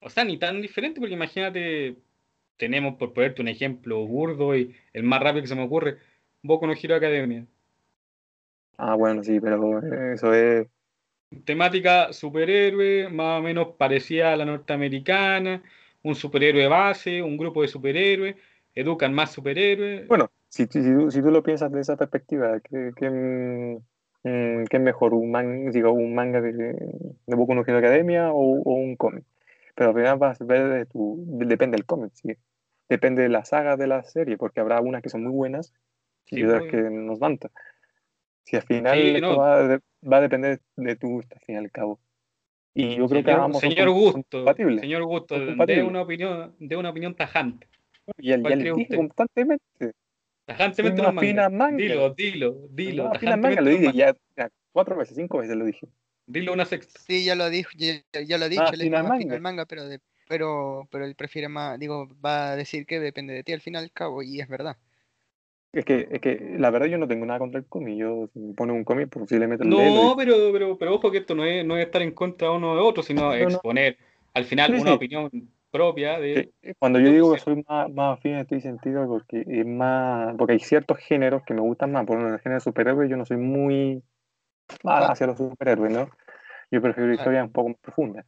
O sea, ni tan diferente, porque imagínate, tenemos, por ponerte un ejemplo burdo y el más rápido que se me ocurre, Boku no Hero Academia. Ah, bueno, sí, pero eso es. Temática superhéroe, más o menos parecida a la norteamericana, un superhéroe base, un grupo de superhéroes, educan más superhéroes. Bueno, si, si, si, tú, lo piensas desde esa perspectiva, ¿qué, qué, mm, es mejor? ¿Un, man, digo, un manga de, de Boku no Hero Academia o, o un cómic? Pero al final vas a ver de tu, depende del cómic, ¿sí? depende de la saga de la serie, porque habrá unas que son muy buenas y otras que nos van. Si al final va, a depender de tu gusto, al fin y al cabo. Y yo creo señor, que vamos señor Gusto, señor Gusto, de una opinión, de una opinión tajante. Y él, ya dice constantemente. Tajantemente no manga. manga. Dilo, dilo, dilo. No, manga, lo dije ya, ya, cuatro veces, cinco veces lo dije. Dilo una sexta. Sí, ya lo dijo, ya, ya lo he dicho, ah, le digo manga. el manga, pero, de, pero, pero él prefiere más, digo, va a decir que depende de ti al fin y al cabo, y es verdad. Es que, es que la verdad yo no tengo nada contra el cómic. Yo si me pone un cómic posiblemente lo No, pero, pero, pero ojo que esto no es, no es estar en contra de uno de otro, sino exponer al final una opinión propia de. Cuando yo digo que soy más, más afín en este sentido, porque es más. Porque hay ciertos géneros que me gustan más. Por ejemplo, el género de superhéroes yo no soy muy hacia los superhéroes, ¿no? Yo prefiero historias un poco más profundas.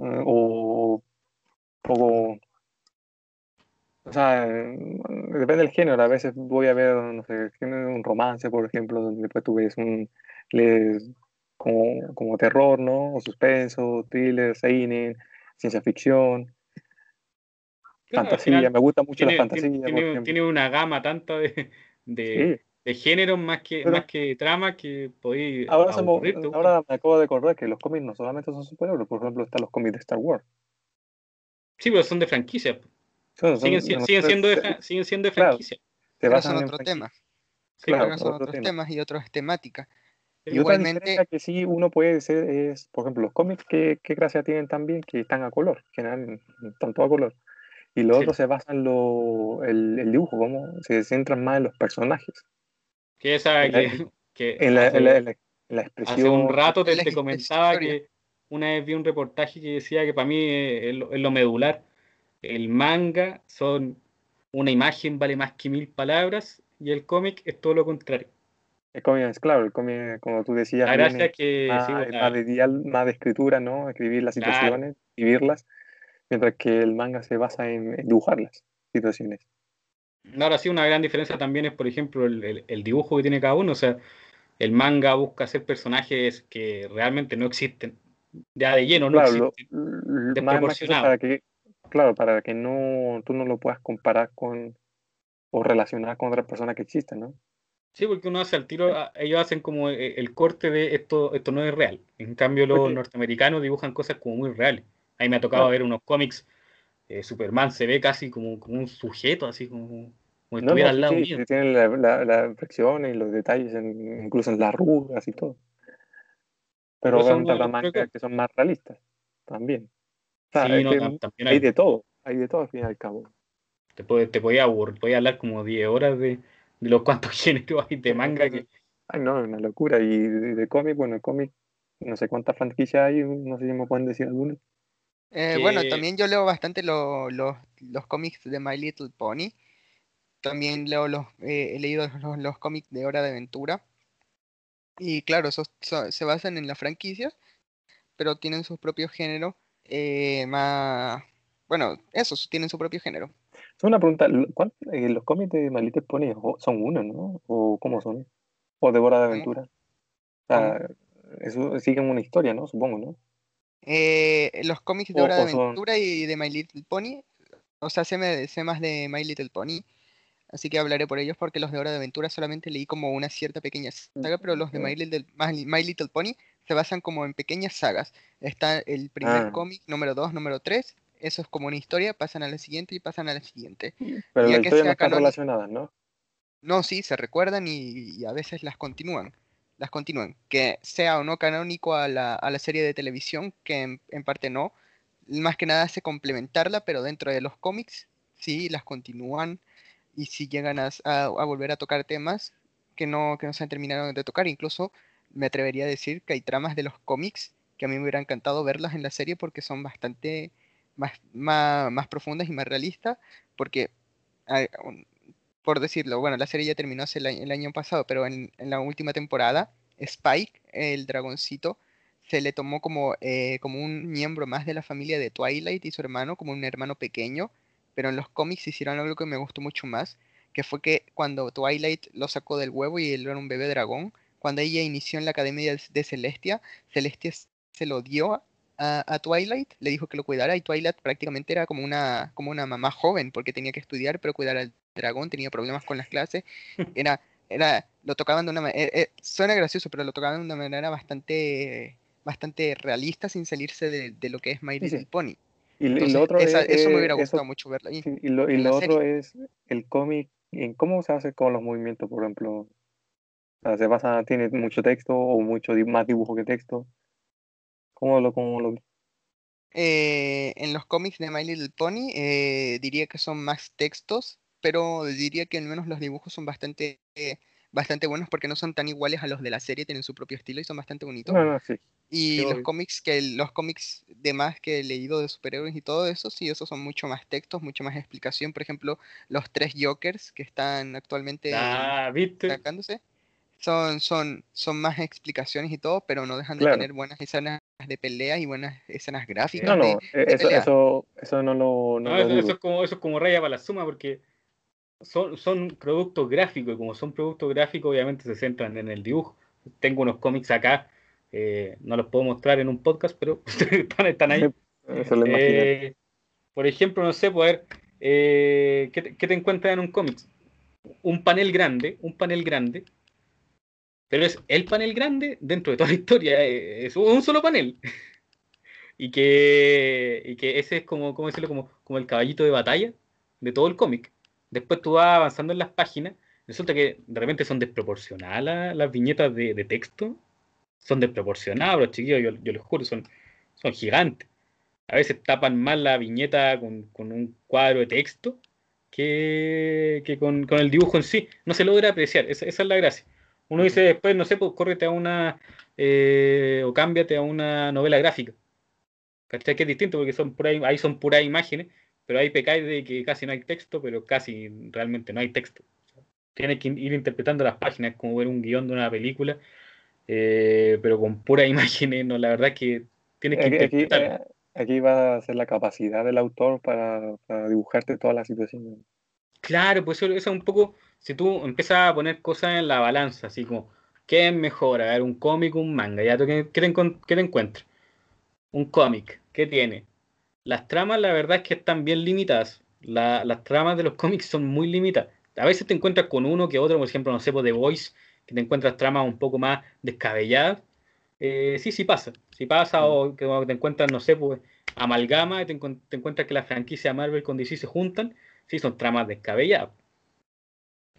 Eh, o un poco o sea, depende del género. A veces voy a ver, no sé, un romance, por ejemplo, donde después tú ves un. como, como terror, ¿no? O suspenso, thriller, seinen, ciencia ficción. fantasía, me gusta mucho la fantasía. Tiene, tiene, una gama tanto de, de, de géneros más que, más que trama que podéis. Ahora, ahora me acabo de acordar que los cómics no solamente son superhéroes, por ejemplo, están los cómics de Star Wars. Sí, pero son de franquicia siguen, siendo de, siguen siendo de franquicia. Pero son otros temas. Claro, son otros temas y otras temáticas. Y Igualmente, otra que sí uno puede ser es, por ejemplo, los cómics, ¿qué, qué gracia tienen también? Que están a color, general, están todos a color. Y los otros se basan lo, el, el dibujo, como se centran más en los personajes. Que esa que, que en, la, hace, en, la, expresión. Hace un rato te, te comentaba que una vez vi un reportaje que decía que para mí es lo medular el manga son una imagen vale más que mil palabras y el cómic es todo lo contrario. El cómic es claro, el cómic, como tú decías, la que, más, de, escritura, ¿no? Escribir las situaciones, escribirlas, mientras que el manga se basa en, dibujar las situaciones. Ahora sí, una gran diferencia también es, por ejemplo, el, dibujo que tiene cada uno. O sea, el manga busca hacer personajes que realmente no existen. Ya de lleno, no existen. para que Claro, para que no, tú no lo puedas comparar con o relacionar con otra persona que existe, ¿no? Sí, porque uno hace al tiro, ellos hacen como eh, el corte de esto, esto no es real. En cambio, los norteamericanos dibujan cosas como muy reales. Ahí me ha tocado ver unos cómics, eh, Superman se ve casi como, como un sujeto, así como, como estuviera al lado sí, mío. Tienen la, la, la y los detalles, incluso en las arrugas y todo. Pero, son que son más realistas también hay, de todo, hay de todo al fin y al cabo. Te, puede, te podía aburrir, hablar como 10 horas de, de los cuantos géneros hay de manga que... Ay, no, es una locura. Y de, cómic, bueno, cómic, no sé cuántas franquicias hay, no sé si me pueden decir algunas. Eh, bueno, también yo leo bastante los, los cómics de My Little Pony. También leo los, eh, he leído los, los, cómics de Hora de Aventura. Y claro, esos se basan en las franquicias, pero tienen sus propios géneros eh, más... Bueno, esos tienen su propio género. Es una pregunta, eh, ¿los cómics de My Pony son uno, no? ¿O cómo son? ¿O de Bora de Aventura? O sea, eso siguen una historia, ¿no? Supongo, ¿no? Eh, los cómics de Hora de Aventura y de My Little Pony, o sea, sé, sé, más de My Little Pony, así que hablaré por ellos porque los de Hora de Aventura solamente leí como una cierta pequeña saga, pero los de My Little, My Little Pony se basan como en pequeñas sagas. Está el primer ah. cómic, número 2, número 3, eso es como una historia, pasan a la siguiente y pasan a la siguiente. Pero las historias no están relacionadas, ¿no? No, sí, se recuerdan y, a veces las continúan. Las continúan. Que sea o no canónico a la, a la serie de televisión, que en, parte no. Más que nada hace complementarla, pero dentro de los cómics, sí, las continúan. Y si llegan a, a, volver a tocar temas que no, que no se han terminado de tocar, incluso me atrevería a decir que hay tramas de los cómics que a mí me hubiera encantado verlas en la serie porque son bastante más, más, profundas y más realistas, porque, por decirlo, bueno, la serie ya terminó hace el, año pasado, pero en, la última temporada, Spike, el dragoncito, se le tomó como, eh, como un miembro más de la familia de Twilight y su hermano, como un hermano pequeño, pero en los cómics hicieron algo que me gustó mucho más, que fue que cuando Twilight lo sacó del huevo y él era un bebé dragón, cuando ella inició en la academia de Celestia, Celestia se lo dio a, Twilight, le dijo que lo cuidara y Twilight prácticamente era como una, como una mamá joven porque tenía que estudiar pero cuidar al dragón, tenía problemas con las clases, era, era, lo tocaban de una manera, eh, eh, suena gracioso, pero lo tocaban de una manera bastante, bastante realista sin salirse de, lo que es My Little Pony. Y, lo otro es, eso me hubiera gustado mucho verlo ahí. y lo, y lo otro es el cómic, en cómo se hace con los movimientos, por ejemplo. se basa, tiene mucho texto o mucho más dibujo que texto. ¿Cómo lo, cómo lo eh, en los cómics de My Little Pony eh, diría que son más textos, pero diría que al menos los dibujos son bastante, bastante buenos porque no son tan iguales a los de la serie, tienen su propio estilo y son bastante bonitos. Y los cómics que los cómics de más que he leído de superhéroes y todo eso, sí, esos son mucho más textos, mucho más explicación. Por ejemplo, los tres Jokers que están actualmente ah, sacándose son, son, son más explicaciones y todo, pero no dejan de tener buenas escenas de pelea y buenas escenas gráficas. No, no, eh, eso, eso, eso, no lo. No, eso, es como, eso es como raya para la suma, porque son, son productos gráficos, y como son productos gráficos, obviamente se centran en el dibujo. Tengo unos cómics acá, eh, no los puedo mostrar en un podcast, pero están, están ahí. Eh, por ejemplo, no sé, poder. ¿qué, te, ¿Qué te encuentras en un cómic? Un panel grande, un panel grande pero es el panel grande dentro de toda la historia, eh, es un solo panel. y, que, y que ese es como, ¿cómo decirlo? Como, como el caballito de batalla de todo el cómic. Después tú vas avanzando en las páginas, resulta que de repente son desproporcionadas las, viñetas de, texto. Son desproporcionadas, los chiquillos, yo, yo les juro, son, son gigantes. A veces tapan más la viñeta con, con un cuadro de texto que, que con, con, el dibujo en sí. No se logra apreciar, esa, esa es la gracia. Uno dice después, no sé, pues córrete a una, eh, o cámbiate a una novela gráfica. ¿Cachai? Que es distinto porque son pura, ahí son puras imágenes, pero ahí pecáis de que casi no hay texto, pero casi realmente no hay texto. tienes que ir interpretando las páginas como ver un guion de una película, eh, pero con puras imágenes, no, la verdad es que tienes que aquí, interpretar. Eh, aquí, va a ser la capacidad del autor para, dibujarte toda la situación. Claro, pues eso, eso es un poco si tú empiezas a poner cosas en la balanza, así como, ¿qué es mejor? A ver, un cómic o un manga. ¿Ya ¿qué, qué, te, qué te encuentras? Un cómic, ¿qué tiene? Las tramas, la verdad es que están bien limitadas. las tramas de los cómics son muy limitadas. A veces te encuentras con uno que otro, por ejemplo, no sé, por pues, The Voice, que te encuentras tramas un poco más descabelladas. Eh, sí, sí pasa. Si pasa, o que te encuentras, no sé, pues amalgama, te, te encuentras que la franquicia Marvel con DC se juntan, sí, son tramas descabelladas.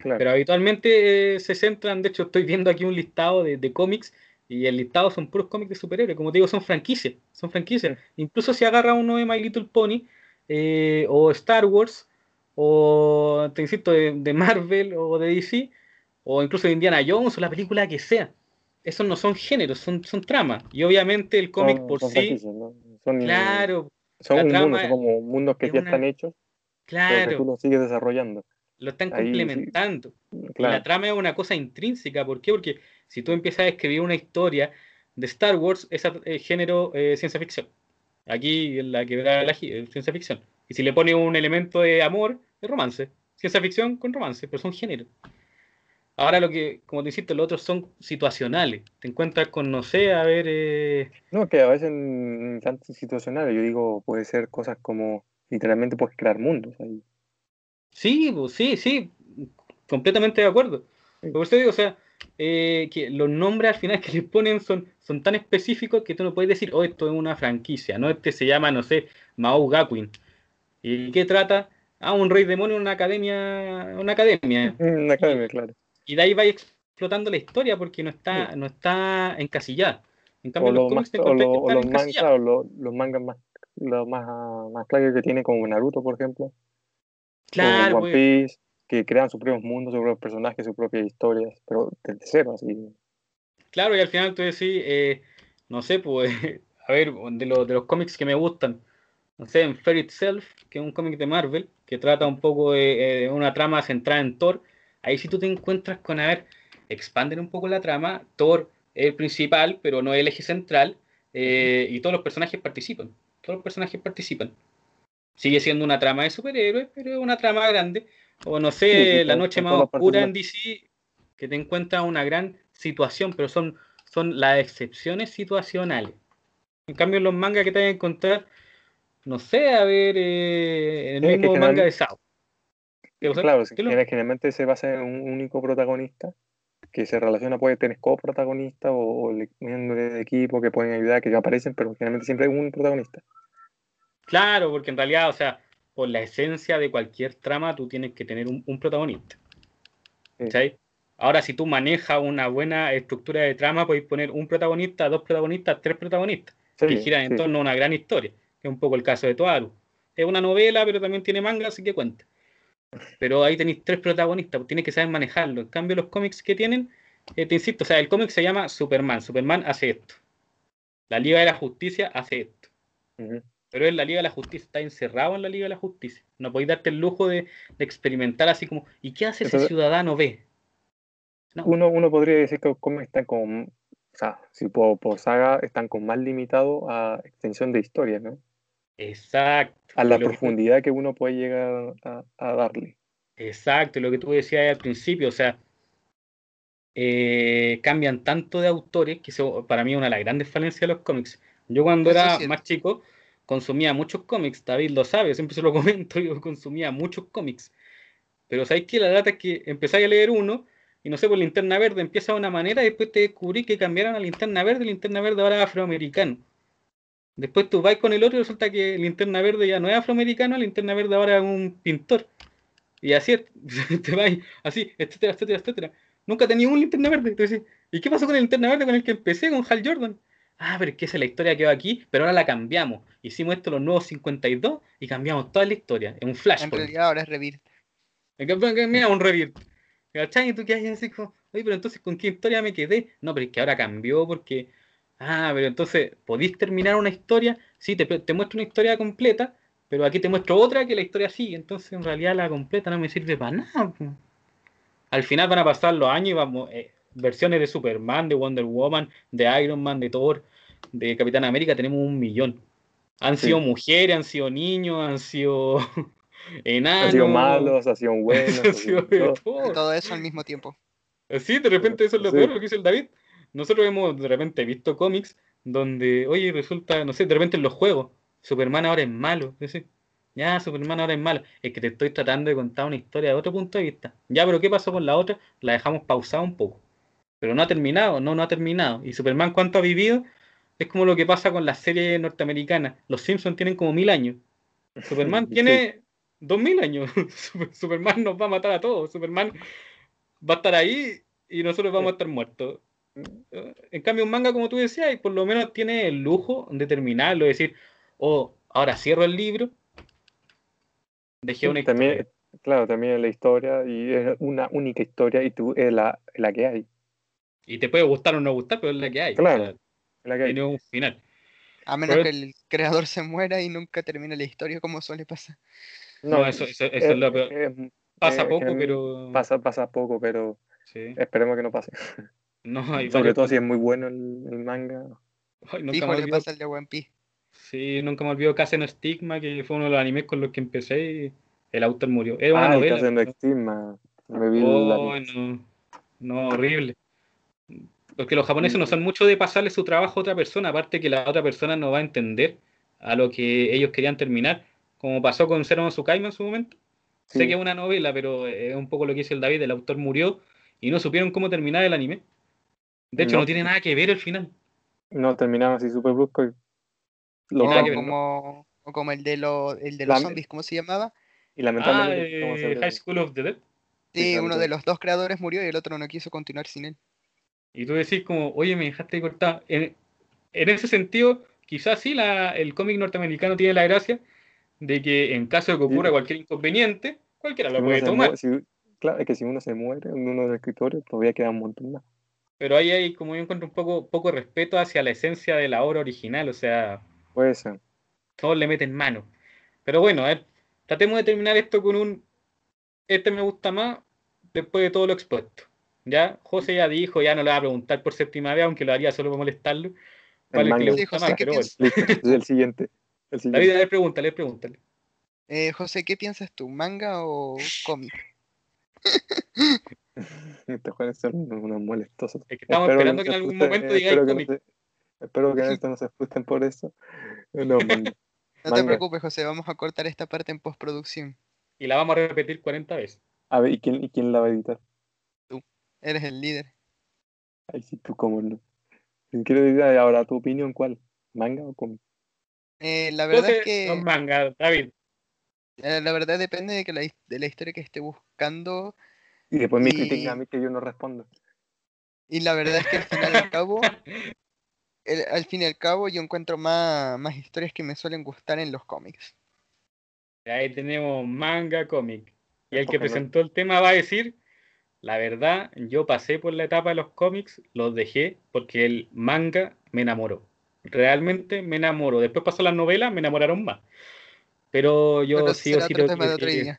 Pero habitualmente eh, se centran, de hecho estoy viendo aquí un listado de, cómics y el listado son puros cómics de superhéroes, como te digo, son franquicias, son franquicias. Incluso si agarra uno de My Little Pony eh, o Star Wars o, te insisto, de, Marvel o de DC o incluso de Indiana Jones o la película que sea. Esos no son géneros, son, son tramas. Y obviamente el cómic por sí... Son, claro. Son, como mundos que ya están hechos. Claro. Que tú los sigues desarrollando lo están complementando. la trama es una cosa intrínseca. ¿Por qué? Porque si tú empiezas a escribir una historia de Star Wars, es género eh, ciencia ficción. Aquí en la que la la ciencia ficción. Y si le pone un elemento de amor, es romance. Ciencia ficción con romance, pero son géneros. Ahora lo que, como te insisto, los otros son situacionales. Te encuentras con, no sé, a ver... Eh, no, que a veces tan situacionales. Yo digo, puede ser cosas como, literalmente puedes crear mundos ahí. Sí, pues, sí, sí, completamente de acuerdo. Por eso digo, o sea, eh, que los nombres al final que les ponen son, son tan específicos que tú no puedes decir, oh, esto es una franquicia, ¿no? Este se llama, no sé, Mao Gakuin. ¿Y qué trata? Ah, un rey demonio en una academia, una academia. Una academia, claro. Y de ahí va explotando la historia porque no está, no está encasillada. En cambio, los, los, los, mangas más, los más, más claros que tiene como Naruto, por ejemplo. Claro, One Piece, que crean sus propios mundos, sus propios personajes, sus propias historias, pero desde cero, así. Claro, y al final tú decís, eh, no sé, pues, a ver, de, de los cómics que me gustan, no sé, en Fairy Itself, que es un cómic de Marvel, que trata un poco de, una trama centrada en Thor, ahí sí tú te encuentras con, a ver, expanden un poco la trama, Thor es el principal, pero no es el eje central, eh, y todos los personajes participan, todos los personajes participan. Sigue siendo una trama de superhéroes, pero es una trama grande. O no sé, la noche más oscura en DC, que te encuentras una gran situación, pero son, son las excepciones situacionales. En cambio, en los mangas que te vas a encontrar, no sé, a ver, eh, el mismo manga de Sao. Claro, generalmente se basa en un único protagonista que se relaciona, puede tener coprotagonista o, o miembros de equipo que pueden ayudar, que aparecen, pero generalmente siempre hay un protagonista. Claro, porque en realidad, o sea, por la esencia de cualquier trama, tú tienes que tener un, protagonista. Sí. Ahora, si tú manejas una buena estructura de trama, puedes poner un protagonista, dos protagonistas, tres protagonistas, que giran en torno a una gran historia, que es un poco el caso de Toaru. Es una novela, pero también tiene manga, así que cuenta. Pero ahí tenéis tres protagonistas, tienes que saber manejarlo. En cambio, los cómics que tienen, eh, te insisto, o sea, el cómic se llama Superman. Superman hace esto. La Liga de la Justicia hace esto. Pero en la Liga de la Justicia está encerrado en la Liga de la Justicia. No podéis darte el lujo de, experimentar así como, ¿y qué hace ese ciudadano B? Uno, uno podría decir que los cómics están con, o sea, si por, saga están con más limitado a extensión de historia, ¿no? Exacto. A la profundidad que... uno puede llegar a, darle. Exacto, lo que tú decías al principio, o sea, eh, cambian tanto de autores que eso para mí es una de las grandes falencias de los cómics. Yo cuando era más chico consumía muchos cómics, David lo sabe, siempre se lo comento, yo consumía muchos cómics. Pero sabéis que la data es que empezáis a leer uno y no sé, por linterna verde empieza de una manera y después te descubrí que cambiaron a linterna verde, linterna verde ahora es afroamericano. Después tú vas con el otro y resulta que linterna verde ya no es afroamericano, linterna verde ahora es un pintor. Y así te vas así, etcétera, etcétera, etcétera. Nunca tenía un linterna verde. Entonces, ¿y qué pasó con el linterna verde con el que empecé, con Hal Jordan? Ah, pero es que esa es la historia que va aquí, pero ahora la cambiamos. Hicimos esto los nuevos 52 y cambiamos toda la historia. En un flash. En realidad ahora es Rebirth. Mira, un Rebirth. ¿Cachai? Y tú qué hay así como, oye, pero entonces ¿con qué historia me quedé? No, pero es que ahora cambió porque. Ah, pero entonces, ¿podéis terminar una historia? Sí, te, te muestro una historia completa, pero aquí te muestro otra que la historia sigue. Entonces, en realidad, la completa no me sirve para nada. Al final van a pasar los años y vamos. Eh, versiones de Superman, de Wonder Woman, de Iron Man, de Thor, de Capitán América, tenemos un millón. Han sido mujeres, han sido niños, han sido enanos. Han sido malos, han sido buenos. han sido todo. todo. eso al mismo tiempo. Sí, de repente eso es lo peor, lo que dice el David. Nosotros hemos de repente visto cómics donde, oye, resulta, no sé, de repente en los juegos, Superman ahora es malo. Ya, Superman ahora es malo. Es que te estoy tratando de contar una historia de otro punto de vista. Ya, pero ¿qué pasó con la otra? La dejamos pausada un poco pero no ha terminado, no, no ha terminado. Y Superman, ¿cuánto ha vivido? Es como lo que pasa con las series norteamericanas. Los Simpsons tienen como mil años. Superman tiene dos mil años. Superman nos va a matar a todos. Superman va a estar ahí y nosotros vamos a estar muertos. En cambio, un manga, como tú decías, por lo menos tiene el lujo de terminarlo, de decir, oh, ahora cierro el libro, dejé una historia. claro, también es la historia y es una única historia y tú es la, la que hay. Y te puede gustar o no gustar, pero es la que hay. Claro. la que hay. Tiene un final. A menos que el creador se muera y nunca termine la historia, como suele pasar. No, eso, eso, es, lo peor. pasa poco, pero. Pasa, pasa poco, pero. Esperemos que no pase. No, Sobre todo si es muy bueno el, manga. Ay, nunca me pasa el de One Piece. Sí, nunca me olvido Casen Stigma, que fue uno de los animes con los que empecé y el autor murió. Era una ah, novela. Stigma. Me vi oh, no, no, horrible. Porque los japoneses no son mucho de pasarle su trabajo a otra persona, aparte que la otra persona no va a entender a lo que ellos querían terminar, como pasó con Zero no Tsukaima en su momento. Sé que es una novela, pero es un poco lo que dice el David, el autor murió y no supieron cómo terminar el anime. De hecho, no, tiene nada que ver el final. No, terminaron así súper brusco. Y lo como, como el de, el de los zombies, ¿cómo se llamaba? Y lamentablemente. Ah, eh, High School of the Dead. Sí, uno de los dos creadores murió y el otro no quiso continuar sin él. Y tú decís como, oye, me dejaste cortar. En, en ese sentido, quizás sí la, el cómic norteamericano tiene la gracia de que en caso de que ocurra cualquier inconveniente, cualquiera lo puede tomar. claro, es que si uno se muere en uno de los escritores, todavía queda un montón más. Pero ahí hay, como yo encuentro, un poco, poco respeto hacia la esencia de la obra original, o sea... Puede ser. Todos le meten mano. Pero bueno, a ver, tratemos de terminar esto con un. Este me gusta más después de todo lo expuesto. Ya, José ya dijo, ya no le va a preguntar por séptima vez, aunque lo haría solo para molestarlo. ¿Cuál es que le gusta más? Pero bueno. Es el siguiente. El siguiente. David, ver, pregúntale, pregúntale. Eh, José, ¿qué piensas tú? ¿Manga o cómic? Estos jóvenes son unos molestosos. Es que estamos Espero esperando no que en algún momento digáis no cómic. se- Espero que en esto no se frustren por eso. No, manga. No te Manga. preocupes, José, vamos a cortar esta parte en postproducción. Y la vamos a repetir 40 veces. A ver, ¿y quién, ¿y quién la va a editar? Eres el líder. Ay, sí, tú cómo no. Si quieres editar ahora tu opinión, ¿cuál? ¿Manga o cómic? Eh, la verdad es que son manga, David. eh, la verdad depende de que la, de la historia que esté buscando Y después me Y- critican a mí que yo no respondo. y la verdad es que al final y al cabo el- al fin y al cabo yo encuentro más, más historias que me suelen gustar en los cómics. Ahí tenemos manga, cómic. Y el que presentó el tema va a decir, la verdad, yo pasé por la etapa de los cómics, los dejé porque el manga me enamoró. Realmente me enamoró. Después pasó las novelas, me enamoraron más. Pero yo sí o sí tengo que de decir-.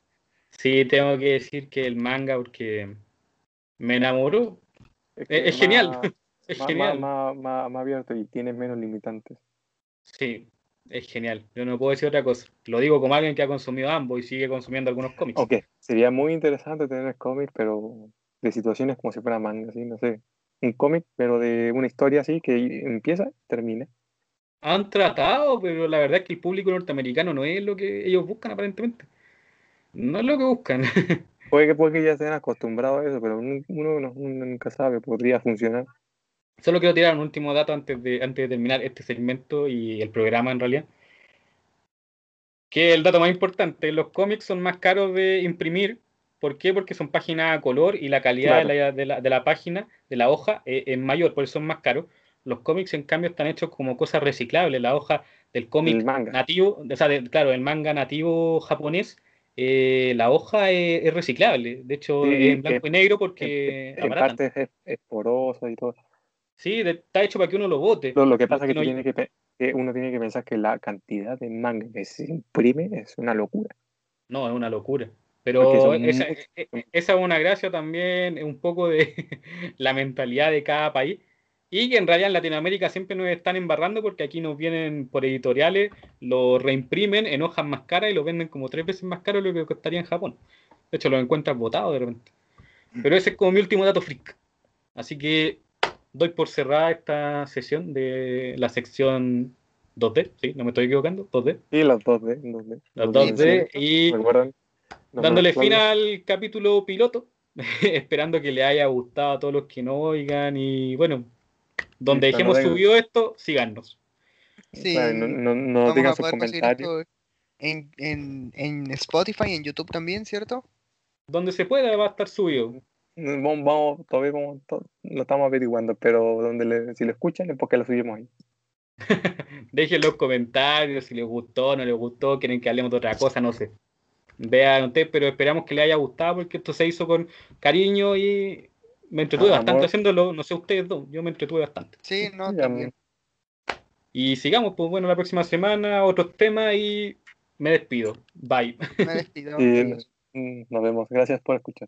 Sí, tengo que decir que el manga, porque me enamoró. Es, Es, que es genial. más- Es más, genial. más, más, más, más abierto y tienes menos limitantes. Sí, es genial. Yo no puedo decir otra cosa. Lo digo como alguien que ha consumido ambos y sigue consumiendo algunos cómics. Ok, sería muy interesante tener cómics, pero de situaciones como si fuera manga, así, no sé. Un cómic, pero de una historia así que empieza y termina. Han tratado, pero la verdad es que el público norteamericano no es lo que ellos buscan aparentemente. No es lo que buscan. Puede que, puede que ya se hayan acostumbrado a eso, pero uno, uno no- uno nunca sabe, podría funcionar. Solo quiero tirar un último dato antes de, antes de terminar este segmento y el programa en realidad. Que el dato más importante, los cómics son más caros de imprimir. ¿Por qué? Porque son páginas a color y la calidad Claro. de, la, de la- de la página, de la hoja, eh, es mayor, por eso son más caros. Los cómics, en cambio, están hechos como cosas reciclables. La hoja del cómic nativo, o sea, de- claro, el manga nativo japonés, eh, la hoja es, es reciclable. De hecho, Sí, es en blanco y negro porque En, en parte es, es poroso y todo. Sí, de- está hecho para que uno lo bote. Lo, lo que pasa es que, no- uno tiene que pensar que la cantidad de manga que se imprime es una locura. No, es una locura. Pero son esa, muchos. e- e- esa es una gracia también, un poco de la mentalidad de cada país. Y que en realidad en Latinoamérica siempre nos están embarrando porque aquí nos vienen por editoriales, lo reimprimen en hojas más caras y lo venden como tres veces más caro de lo que costaría en Japón. De hecho, lo encuentras botados de repente. Pero ese es como mi último dato freak. Así que doy por cerrada esta sesión de la sección 2D, sí, no me estoy equivocando, 2D. Y las 2D. 2D. Las Los 2D mencioné. y dándole fin al capítulo piloto, esperando que le haya gustado a todos los que no oigan y bueno, donde Sí, dejemos subido esto, síganos. Sí, no, no, no vamos digan sus comentarios. en, en, en Spotify y en YouTube también, ¿cierto? Donde se pueda va a estar subido. Vamos, vamos, todavía vamos, to- lo estamos averiguando, pero donde le- si lo escuchan es porque lo subimos ahí. Dejen los comentarios si les gustó, no les gustó, quieren que hablemos de otra cosa, no sé. Vean ustedes, pero esperamos que les haya gustado porque esto se hizo con cariño y me entretuve Ah, bastante amor. haciéndolo, no sé ustedes dos, yo me entretuve bastante. Sí, no, también. Y sigamos, pues bueno, la próxima semana otros temas y me despido. Bye. Me despido. Y mm, nos vemos. Gracias por escuchar.